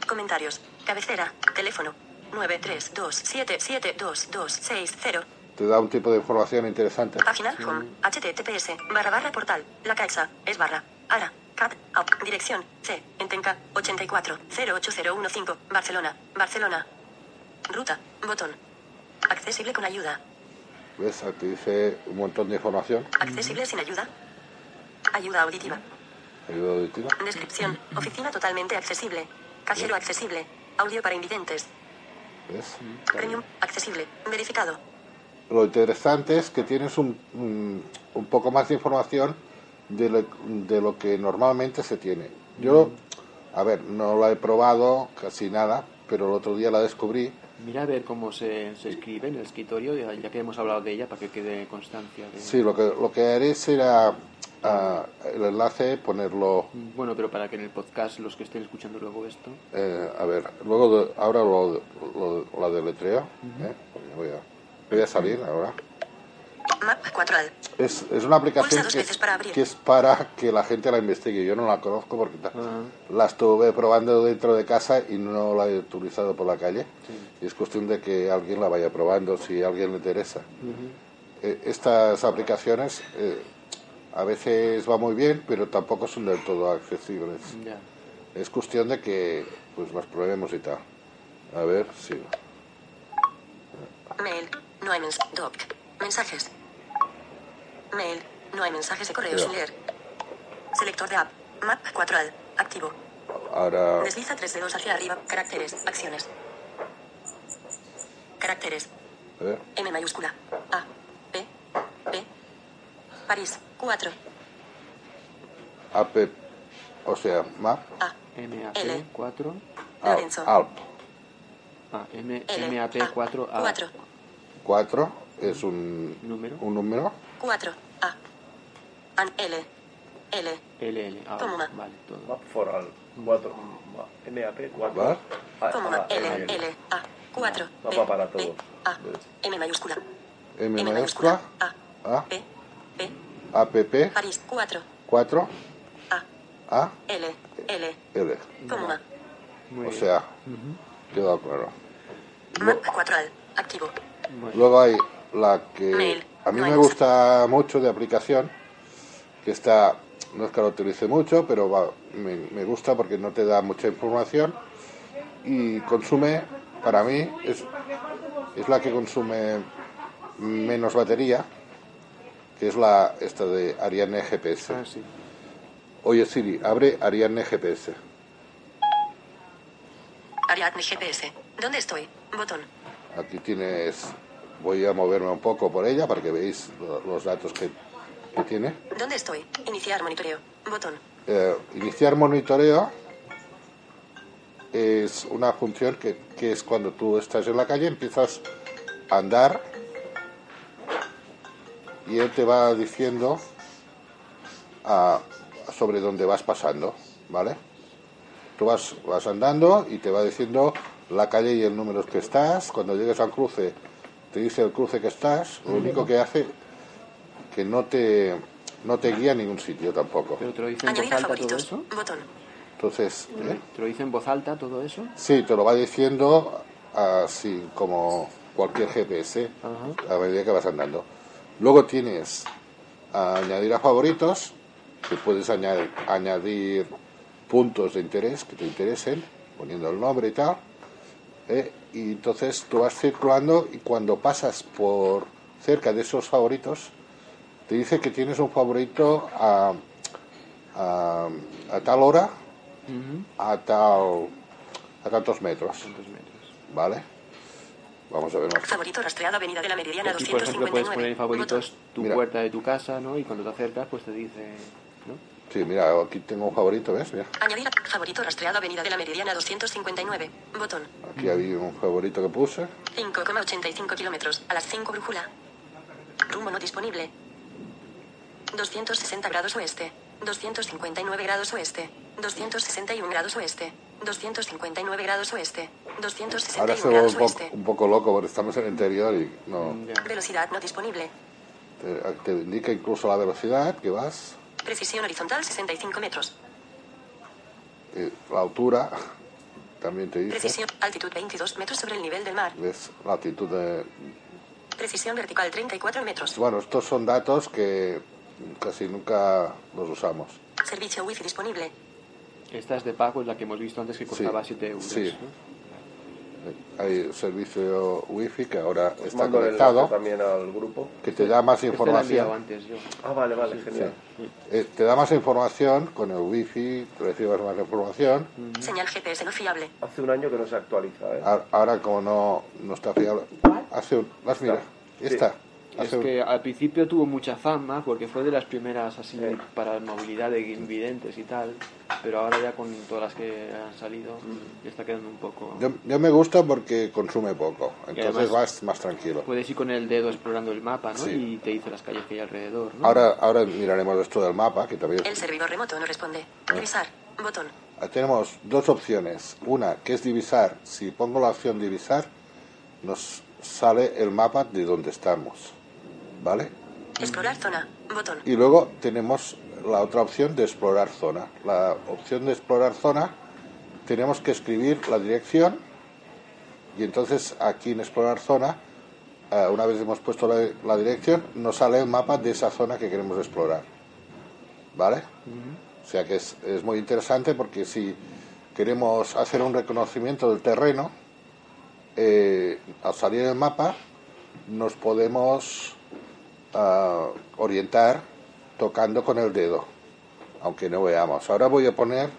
Comentarios. Cabecera. Teléfono. 932772260. te da un tipo de información interesante. Página home. https barra barra portal. La caixa. Es barra. Ara. Cat. Au. Dirección. C. Entenca. 84. 08015. Barcelona. Barcelona. Ruta. Botón. Accesible con ayuda. ¿Ves? Te dice un montón de información. Accesible sin ayuda. Ayuda auditiva. Ayuda auditiva. Descripción. Oficina totalmente accesible. Cajero accesible. Audio para invidentes. ¿Ves? Premium. Accesible. Verificado. Lo interesante es que tienes un, un poco más de información de lo, de lo que normalmente se tiene. Yo, a ver, no la he probado casi nada, pero el otro día la descubrí. Mira a ver cómo se, se escribe en el escritorio, ya, que hemos hablado de ella, para que quede constancia. De... Sí, lo que, lo que haré será ah, el enlace, ponerlo, Bueno, pero para que en el podcast los que estén escuchando luego esto... eh, a ver, luego de- ahora lo, lo, la deletreo. ¿eh? Voy, a, voy a salir ahora. Map 4 al. Es, es una aplicación que, es para que la gente la investigue. Yo no la conozco porque ta- la estuve probando dentro de casa y no la he utilizado por la calle. Y es cuestión de que alguien la vaya probando si a alguien le interesa. Eh, estas aplicaciones eh, a veces va muy bien, pero tampoco son del todo accesibles. Es cuestión de que pues las probemos y tal. A ver si... Mail. No hay. Doc. Mensajes. Mail. No hay mensajes de correo sin leer. Selector de app. Map 4 al. Activo. Ahora... Desliza tres dedos hacia arriba. Caracteres. Acciones. Caracteres. A ver. M mayúscula. A. P. P. París. 4. AP, o sea, map, A. MAP L. 4... al- Lorenzo. alp. Ah, M, L. MAP 4A. 4. 4 es un Número. un número. 4. A. An L. L. LL. Ah, Comma. vale, todo. Map for all. 4. MAP 4. ¿Vale? Ah, Comma. ah, L. L. A. 4. Mapa para P, todos. A. M mayúscula. M mayúscula, A. A, P. P. APP, París. 4. 4, A. A, L. L. L. Comma. Muy O bien. sea, queda claro. Map 4 al. Activo. Luego hay la que Mail. A mí No me gusta mucho de aplicación, que está, no es que la utilice mucho, pero va- me, me gusta porque no te da mucha información y consume, para mí, es, es la que consume menos batería, que es la esta de Ariane GPS. ah, sí. Oye Siri, abre Ariane GPS. Ariadne GPS. ¿Dónde estoy? Botón. Aquí tienes, voy a moverme un poco por ella para que veáis lo- los datos que, que tiene. ¿Dónde estoy? Iniciar monitoreo. Botón. Eh, iniciar monitoreo es una función que, que es cuando tú estás en la calle, empiezas a andar y él te va diciendo ah, sobre dónde vas pasando, ¿vale? Tú vas, vas andando y te va diciendo la calle y el número que estás. Cuando llegues al cruce, te dice el cruce que estás. Lo único que hace que no te, no te guía a ningún sitio tampoco. Pero te lo dice en voz alta todo eso. Botón. Entonces, ¿eh? ¿Te lo dice en voz alta todo eso? sí, te lo va diciendo así como cualquier GPS Ajá. a medida que vas andando. Luego tienes a añadir a favoritos, que puedes añadir, añadir puntos de interés que te interesen, poniendo el nombre y tal. ¿eh? Y entonces tú vas circulando y cuando pasas por cerca de esos favoritos, te dice que tienes un favorito a, a, a tal hora, a tal a tantos metros. ¿vale? Vamos a ver más. Favorito rastreado Avenida de la Meridiana Aquí, por ejemplo, puedes 259. poner en favoritos tu Mira. puerta de tu casa, ¿no? Y cuando te acercas, pues te dice, ¿no? Sí, mira, aquí tengo un favorito, ¿ves? Mira. Añadir a favorito rastreado Avenida de la Meridiana 259. Botón. aquí había un favorito que puse. 5,85 kilómetros. A las 5 brújula. Rumbo no disponible. 260 grados oeste. 259 grados oeste. 261 grados oeste. 259 grados oeste. Ahora 261 se vuelve grados un poco, oeste. un poco loco porque estamos en el interior y no Velocidad no disponible. te, te indica incluso la velocidad que vas, Precisión horizontal 65 metros. eh, la altura también te dice, Precisión. Altitud 22 metros sobre el nivel del mar. ves la altitud de... Precisión vertical 34 metros. Bueno, estos son datos que casi nunca los usamos. Servicio wifi disponible. Esta es de pago, es la que hemos visto antes que costaba 7 euros. sí. ¿no? Hay servicio wifi que ahora Os está conectado, también al grupo. que te da más Este información. antes yo. Ah, vale, vale, genial. Eh, te da más información con el wifi, recibes más información. Señal GPS no fiable. Hace un año que no se actualiza, ¿eh? Ahora como no, no está fiable. Hace un, las mira, Sí. esta. Es que al principio tuvo mucha fama porque fue de las primeras así para movilidad de invidentes y tal, pero ahora ya con todas las que han salido ya está quedando un poco... yo, yo me gusta porque consume poco, entonces vas más tranquilo. Puedes ir con el dedo explorando el mapa, ¿no? Sí. Y te dice las calles que hay alrededor, ¿no? Ahora, ahora miraremos esto del mapa, que también El servidor remoto no responde. Divisar. Botón. tenemos dos opciones. Una, que es divisar. Si pongo la opción divisar, nos sale el mapa de donde estamos. ¿Vale? Explorar zona. Botón. Y luego tenemos la otra opción de explorar zona. La opción de explorar zona tenemos que escribir la dirección y entonces aquí en explorar zona, eh, una vez hemos puesto la, la dirección, nos sale el mapa de esa zona que queremos explorar. ¿Vale? O sea que es, es muy interesante porque si queremos hacer un reconocimiento del terreno, eh, al salir el mapa nos podemos ah, orientar tocando con el dedo, aunque no veamos. Ahora voy a poner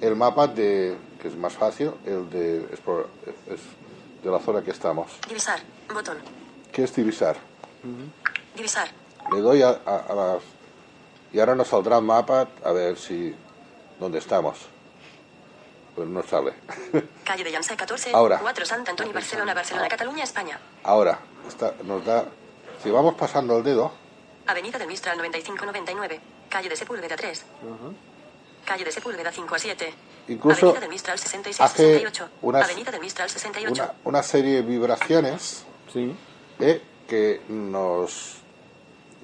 el mapa de, que es más fácil, el de, explora- es de la zona que estamos. Divisar. Botón. ¿Qué es divisar? Divisar. Le doy a, a- a las... Y ahora nos saldrá el mapa a ver si... ¿Dónde estamos? Pues no sale. Calle de Llança 14. Ahora. 4 Sant Antoni, Barcelona, Barcelona, Cataluña, España. Ahora, está- nos da... Si vamos pasando el dedo, Avenida del Mistral 9599. Calle de Sepúlveda 3. Calle de Sepúlveda 5 a 7. Incluso Avenida del Mistral 66 hace 68. unas- Avenida del Mistral 68. una, una serie de vibraciones eh, que nos,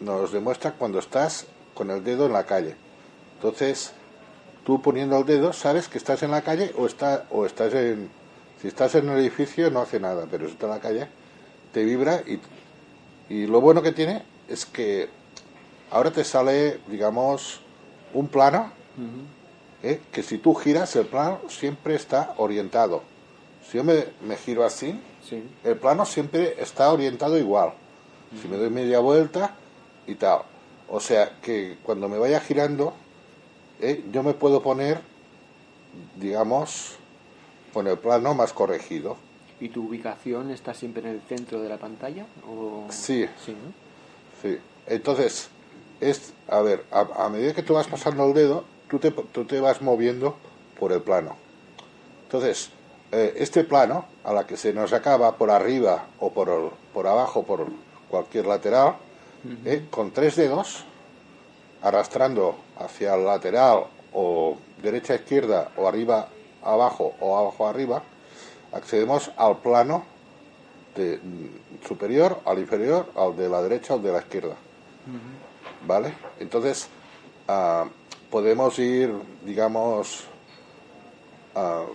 nos demuestra cuando estás con el dedo en la calle. Entonces, tú poniendo el dedo sabes que estás en la calle o, está, o estás en... Si estás en el edificio no hace nada, pero si estás en la calle te vibra y, y lo bueno que tiene es que ahora te sale, digamos, un plano ¿eh? que si tú giras el plano siempre está orientado. Si yo me, me giro así, el plano siempre está orientado igual. Si me doy media vuelta y tal. O sea que cuando me vaya girando, ¿eh? yo me puedo poner, digamos, con el plano más corregido. ¿Y tu ubicación está siempre en el centro de la pantalla? O... Sí. Sí, ¿no? Sí. Entonces, es, a ver, a, a medida que tú vas pasando el dedo, tú te, tú te vas moviendo por el plano. Entonces, eh, este plano, a la que se nos acaba por arriba o por, por abajo, por cualquier lateral, eh, con tres dedos, arrastrando hacia el lateral o derecha izquierda o arriba abajo o abajo arriba, accedemos al plano de, mm, superior, al inferior, al de la derecha o de la izquierda. ¿Vale? Entonces, ah, podemos ir, digamos,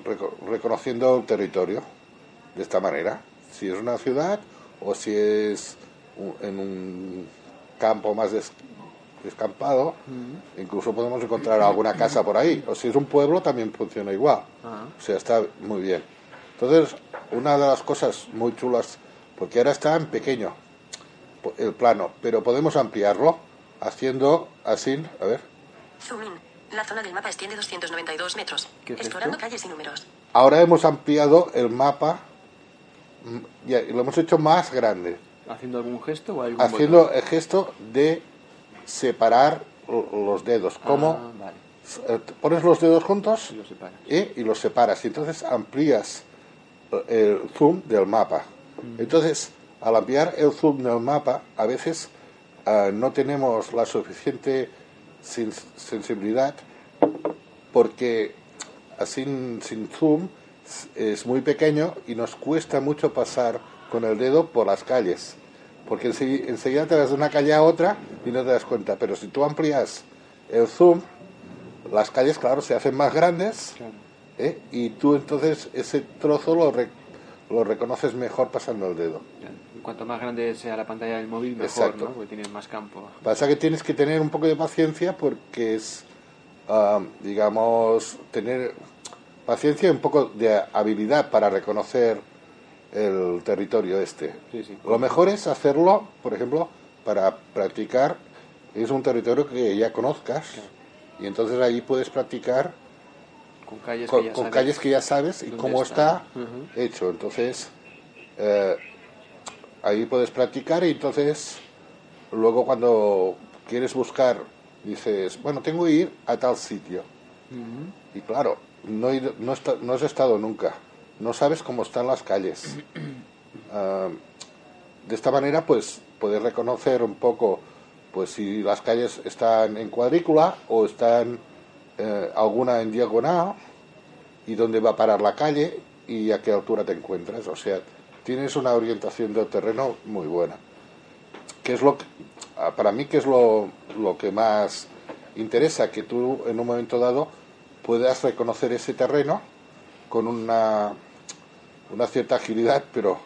reco- reconociendo el territorio de esta manera. Si es una ciudad o si es u- en un campo más des- descampado, incluso podemos encontrar alguna casa por ahí. O si es un pueblo, también funciona igual. Ah. O sea, está muy bien. Entonces, una de las cosas muy chulas, porque ahora está en pequeño el plano, pero podemos ampliarlo haciendo así, a ver. Zoom in. La zona del mapa extiende 292 metros. ¿Qué es Explorando esto? calles y números. Ahora hemos ampliado el mapa mm, y lo hemos hecho más grande, ¿Haciendo algún gesto o algún haciendo botón? el gesto de separar los dedos. ¿Cómo? Ah, vale. Eh, Pones los dedos juntos Y lo separas. ¿eh? y los separas y entonces amplías el zoom del mapa. Entonces, al ampliar el zoom del mapa, a veces ah, no tenemos la suficiente sin- sensibilidad porque así sin zoom es muy pequeño y nos cuesta mucho pasar con el dedo por las calles. Porque ense- enseguida te vas de una calle a otra y no te das cuenta. Pero si tú amplías el zoom, las calles, claro, se hacen más grandes ¿eh? y tú entonces ese trozo lo, re- lo reconoces mejor pasando el dedo. Cuanto más grande sea la pantalla del móvil, mejor, Exacto. ¿no? Porque tienes más campo. Pasa que tienes que tener un poco de paciencia porque es, ah, digamos, tener paciencia y un poco de habilidad para reconocer el territorio este. Sí, sí. Lo mejor es hacerlo, por ejemplo, para practicar, es un territorio que ya conozcas y entonces ahí puedes practicar Con calles con, que ya con sabes calles que ya sabes y cómo está. hecho. Entonces, eh, ahí puedes practicar y entonces luego cuando quieres buscar, dices, bueno, tengo que ir a tal sitio. Y claro, no, no, está- no has estado nunca, no sabes cómo están las calles. Ah, de esta manera, pues, puedes reconocer un poco, pues, si las calles están en cuadrícula o están eh, alguna en diagonal y dónde va a parar la calle y a qué altura te encuentras. O sea, tienes una orientación del terreno muy buena. ¿Qué es lo que, ah, para mí, qué es lo, lo que más interesa? Que tú en un momento dado puedas reconocer ese terreno con una, una cierta agilidad, pero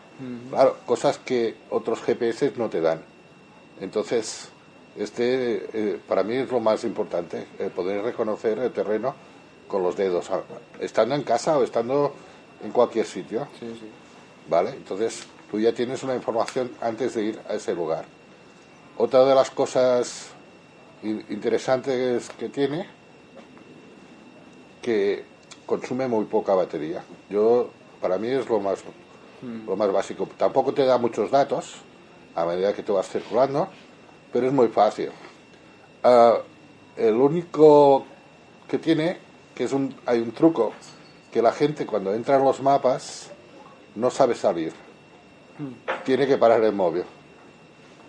claro, cosas que otros GPS no te dan. Entonces, este eh, para mí es lo más importante, el poder reconocer el terreno con los dedos, ah, estando en casa o estando en cualquier sitio. Sí, sí. ¿Vale? Entonces tú ya tienes una información antes de ir a ese lugar. Otra de las cosas in- interesantes que tiene, que consume muy poca batería. Yo, para mí es lo más, lo más básico. Tampoco te da muchos datos a medida que tú vas circulando, pero es muy fácil. Ah, el único que tiene, que es un, hay un truco, que la gente cuando entra en los mapas no sabe salir. Tiene que parar el móvil.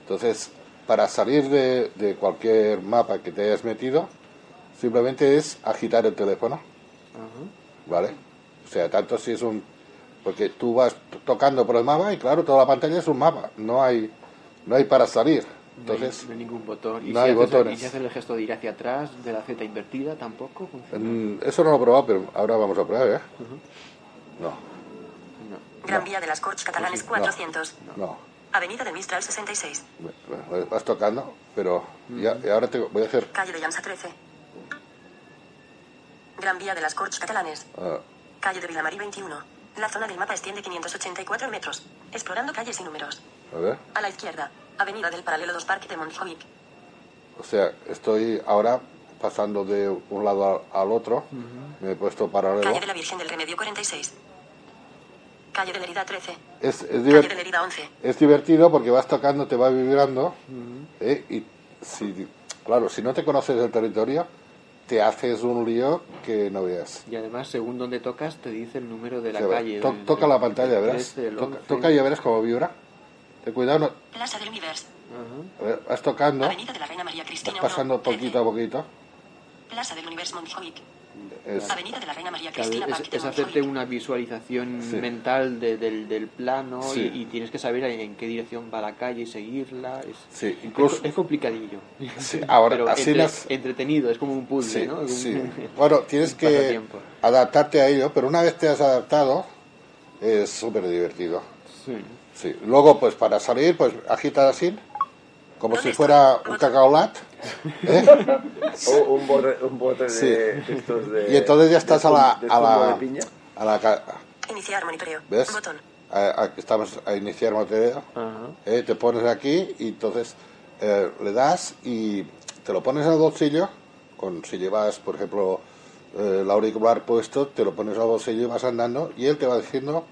Entonces, para salir de, de cualquier mapa que te hayas metido, simplemente es agitar el teléfono. ¿Vale? O sea, tanto si es un... Porque tú vas tocando por el mapa y claro, toda la pantalla es un mapa. No hay, no hay para salir. Entonces, no hay, no hay ningún botón. ¿Y no si hay haces, botones. ¿Y si haces el gesto de ir hacia atrás de la Z invertida tampoco funciona? mm, eso no lo he probado, pero ahora vamos a probar, ¿eh? No, No. Gran Vía de las Corts Catalanes 400. no. Avenida del Mistral 66. Bueno, Vas tocando, pero ya, y ahora te voy a hacer... Calle de Llança 13. Gran Vía de las Corts Catalanes. ah, Calle de Vilamarí 21. La zona del mapa extiende 584 metros. Explorando calles y números. a ver. A la izquierda. Avenida del Paralelo 2 Parque de Montjuic. O sea, estoy ahora pasando de un lado al, otro. Me he puesto paralelo. Calle de la Virgen del Remedio 46. Calle de Lerida 13. Es, es, Calle de Lerida 11. es divertido porque vas tocando, te va vibrando. ¿eh? Y si, claro, si no te conoces el territorio, te haces un lío que no veas. Y además, según donde tocas, te dice el número de la O sea, calle. to- del- toca del- la pantalla, verás. 13, del Toca, 11. toca y ya verás cómo vibra. Ten cuidado, no- Plaza del Univers. Ajá. a ver, vas tocando, Avenida de la Reina María vas Cristina 1. pasando 13. poquito a poquito. Plaza del Univers Montjuic. Es, Avenida de la Reina María Cristina es, hacerte una visualización Sí. mental de- del, del plano Sí. y, y tienes que saber en qué dirección va la calle y seguirla. Es, sí, incluso... es complicadillo. Sí, ahora, Pero así entre- las- entretenido, es como un puzzle, Sí, ¿no? Un-. Bueno, tienes que adaptarte a ello, pero una vez te has adaptado, es súper divertido. Sí. Sí. Luego, pues para salir, pues agitas así, como ¿Dónde si está? fuera un cacaolat. ¿eh? O un bote, un bote de Sí. estos de. Y entonces ya estás de a la, a de la, piña. a la ca- Iniciar monitoreo. ¿Ves? Botón. a- a- estamos a iniciar. Ajá. ¿eh? te pones aquí y entonces eh, le das y te lo pones en el bolsillo, con, si llevas, por ejemplo, eh, el auricular puesto, te lo pones al bolsillo y vas andando y él te va diciendo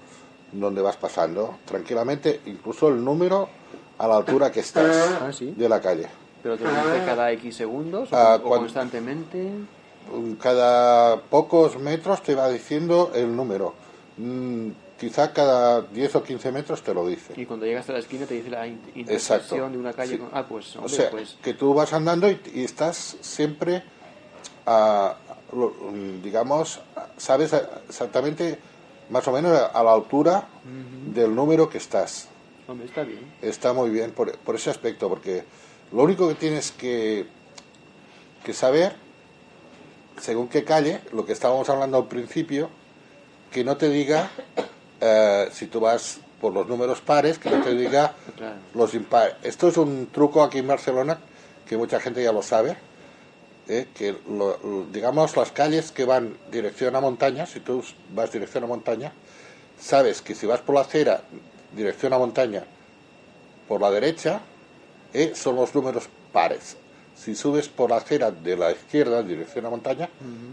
dónde vas pasando, tranquilamente, incluso el número a la altura que estás Ah, sí. de la calle. Pero te lo dice cada X segundos o, Ah, o cuando- constantemente. Cada pocos metros te va diciendo el número. Mm, quizá cada 10 o 15 metros te lo dice. Y cuando llegas a la esquina te dice la intersección de una calle Sí. con... Ah, pues, O sea, pues... que tú vas andando y, y estás siempre, a, lo- digamos, sabes exactamente, más o menos a la altura del número que estás. Hombre, está bien. Está muy bien por, por ese aspecto, porque lo único que tienes que, que saber, según qué calle, lo que estábamos hablando al principio, que no te diga, eh, si tú vas por los números pares, que no te diga Claro. los impares. Esto es un truco aquí en Barcelona que mucha gente ya lo sabe, eh, que lo- digamos las calles que van dirección a montaña, si tú vas dirección a montaña, sabes que si vas por la acera dirección a montaña por la derecha, eh, son los números pares. Si subes por la acera de la izquierda dirección a montaña,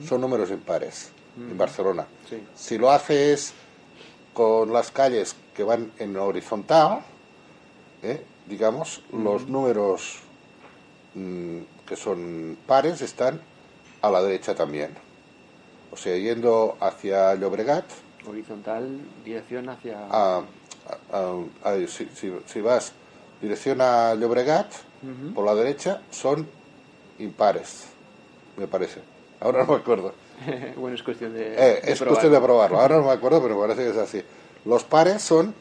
son números impares en Barcelona. Sí. Si lo haces con las calles que van en horizontal, ¿eh? digamos, los números mm, que son pares están a la derecha también. O sea, yendo hacia Llobregat, Horizontal, dirección hacia... a- a- a- si, si- si vas dirección a Llobregat, por la derecha, son impares, me parece. Ahora no me acuerdo. bueno, es cuestión de... Eh, de es probar. cuestión de probarlo. Ahora no me acuerdo, pero me parece que es así. Los pares son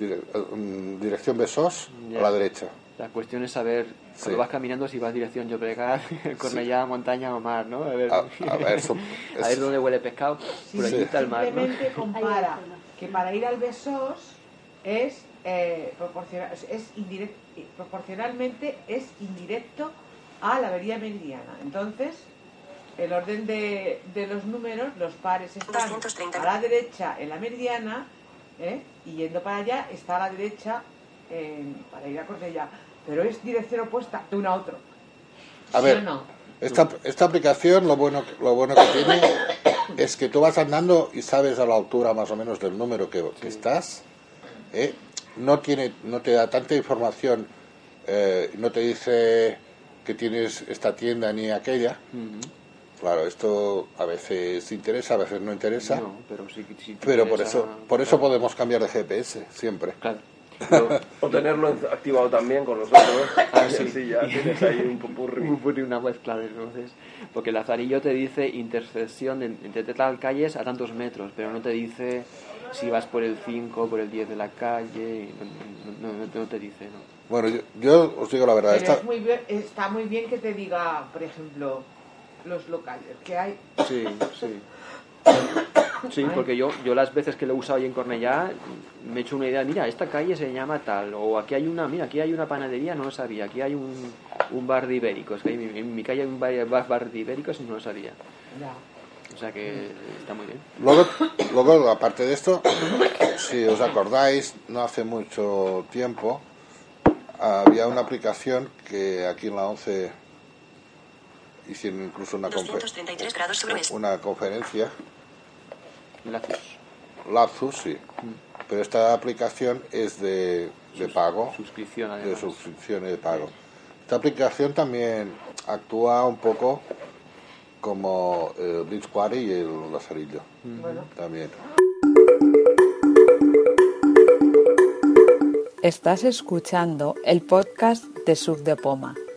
dire- mm, dirección Besós a la derecha. La cuestión es saber, Sí. cuando vas caminando, si vas dirección Llobregat, Cornellá, montaña o mar, ¿no? A ver, A, a ver, a ver dónde huele pescado. Por allí Sí. está el mar, compara que para ir al Besós es, eh, proporciona- es indirect- proporcionalmente es indirecto a la avería meridiana. Entonces, el orden de, de los números, los pares están 230. a la derecha en la meridiana ¿eh? y yendo para allá está a la derecha en- para ir a Cornellá. Pero es dirección opuesta de uno a otro. A ¿Sí ver, o no? esta, esta aplicación lo bueno, que- lo bueno que tiene es que tú vas andando y sabes a la altura más o menos del número que, que estás. ¿eh? No, tiene, no te da tanta información, eh, no te dice que tienes esta tienda ni aquella. Claro, esto a veces interesa, a veces no interesa. No, pero sí, que- sí te Pero por eso, por eso podemos cambiar de GPS siempre. Claro. O tenerlo en- activado también con nosotros. Ah, sí. así ya tienes ahí un popurrí. Un una mezcla de entonces. Porque el lazarillo te dice intersección de, entre tal calles a tantos metros, pero no te dice si vas por el 5, por el 10 de la calle, no, no- no- no te dice, ¿no? Bueno, yo, yo os digo la verdad, Pero esta, es muy bien- está muy bien que te diga, por ejemplo, los locales que hay. Sí, sí. Sí, porque yo, yo las veces que lo he usado ahí en Cornellá me he hecho una idea, mira, esta calle se llama tal, o aquí hay una, mira, aquí hay una panadería, no lo sabía, aquí hay un, un bar de ibéricos, que hay- en mi calle hay un bar, bar- bar de ibéricos y no lo sabía. O sea que está muy bien. Luego, luego, aparte de esto, si os acordáis, no hace mucho tiempo había una aplicación que aquí en la 11 hicieron incluso una, confe- 233 grados sobre oeste. una conferencia, Gracias. Lapsus, sí, pero esta aplicación es de, de pago, Suscripción de suscripción y de pago. Esta aplicación también actúa un poco como el Beach Party y el Lazarillo, Bueno. también. Estás escuchando el podcast de Subdepoma.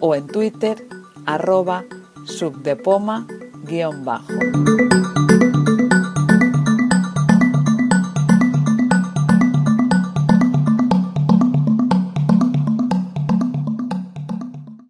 o en twitter arroba subdepoma guion bajo.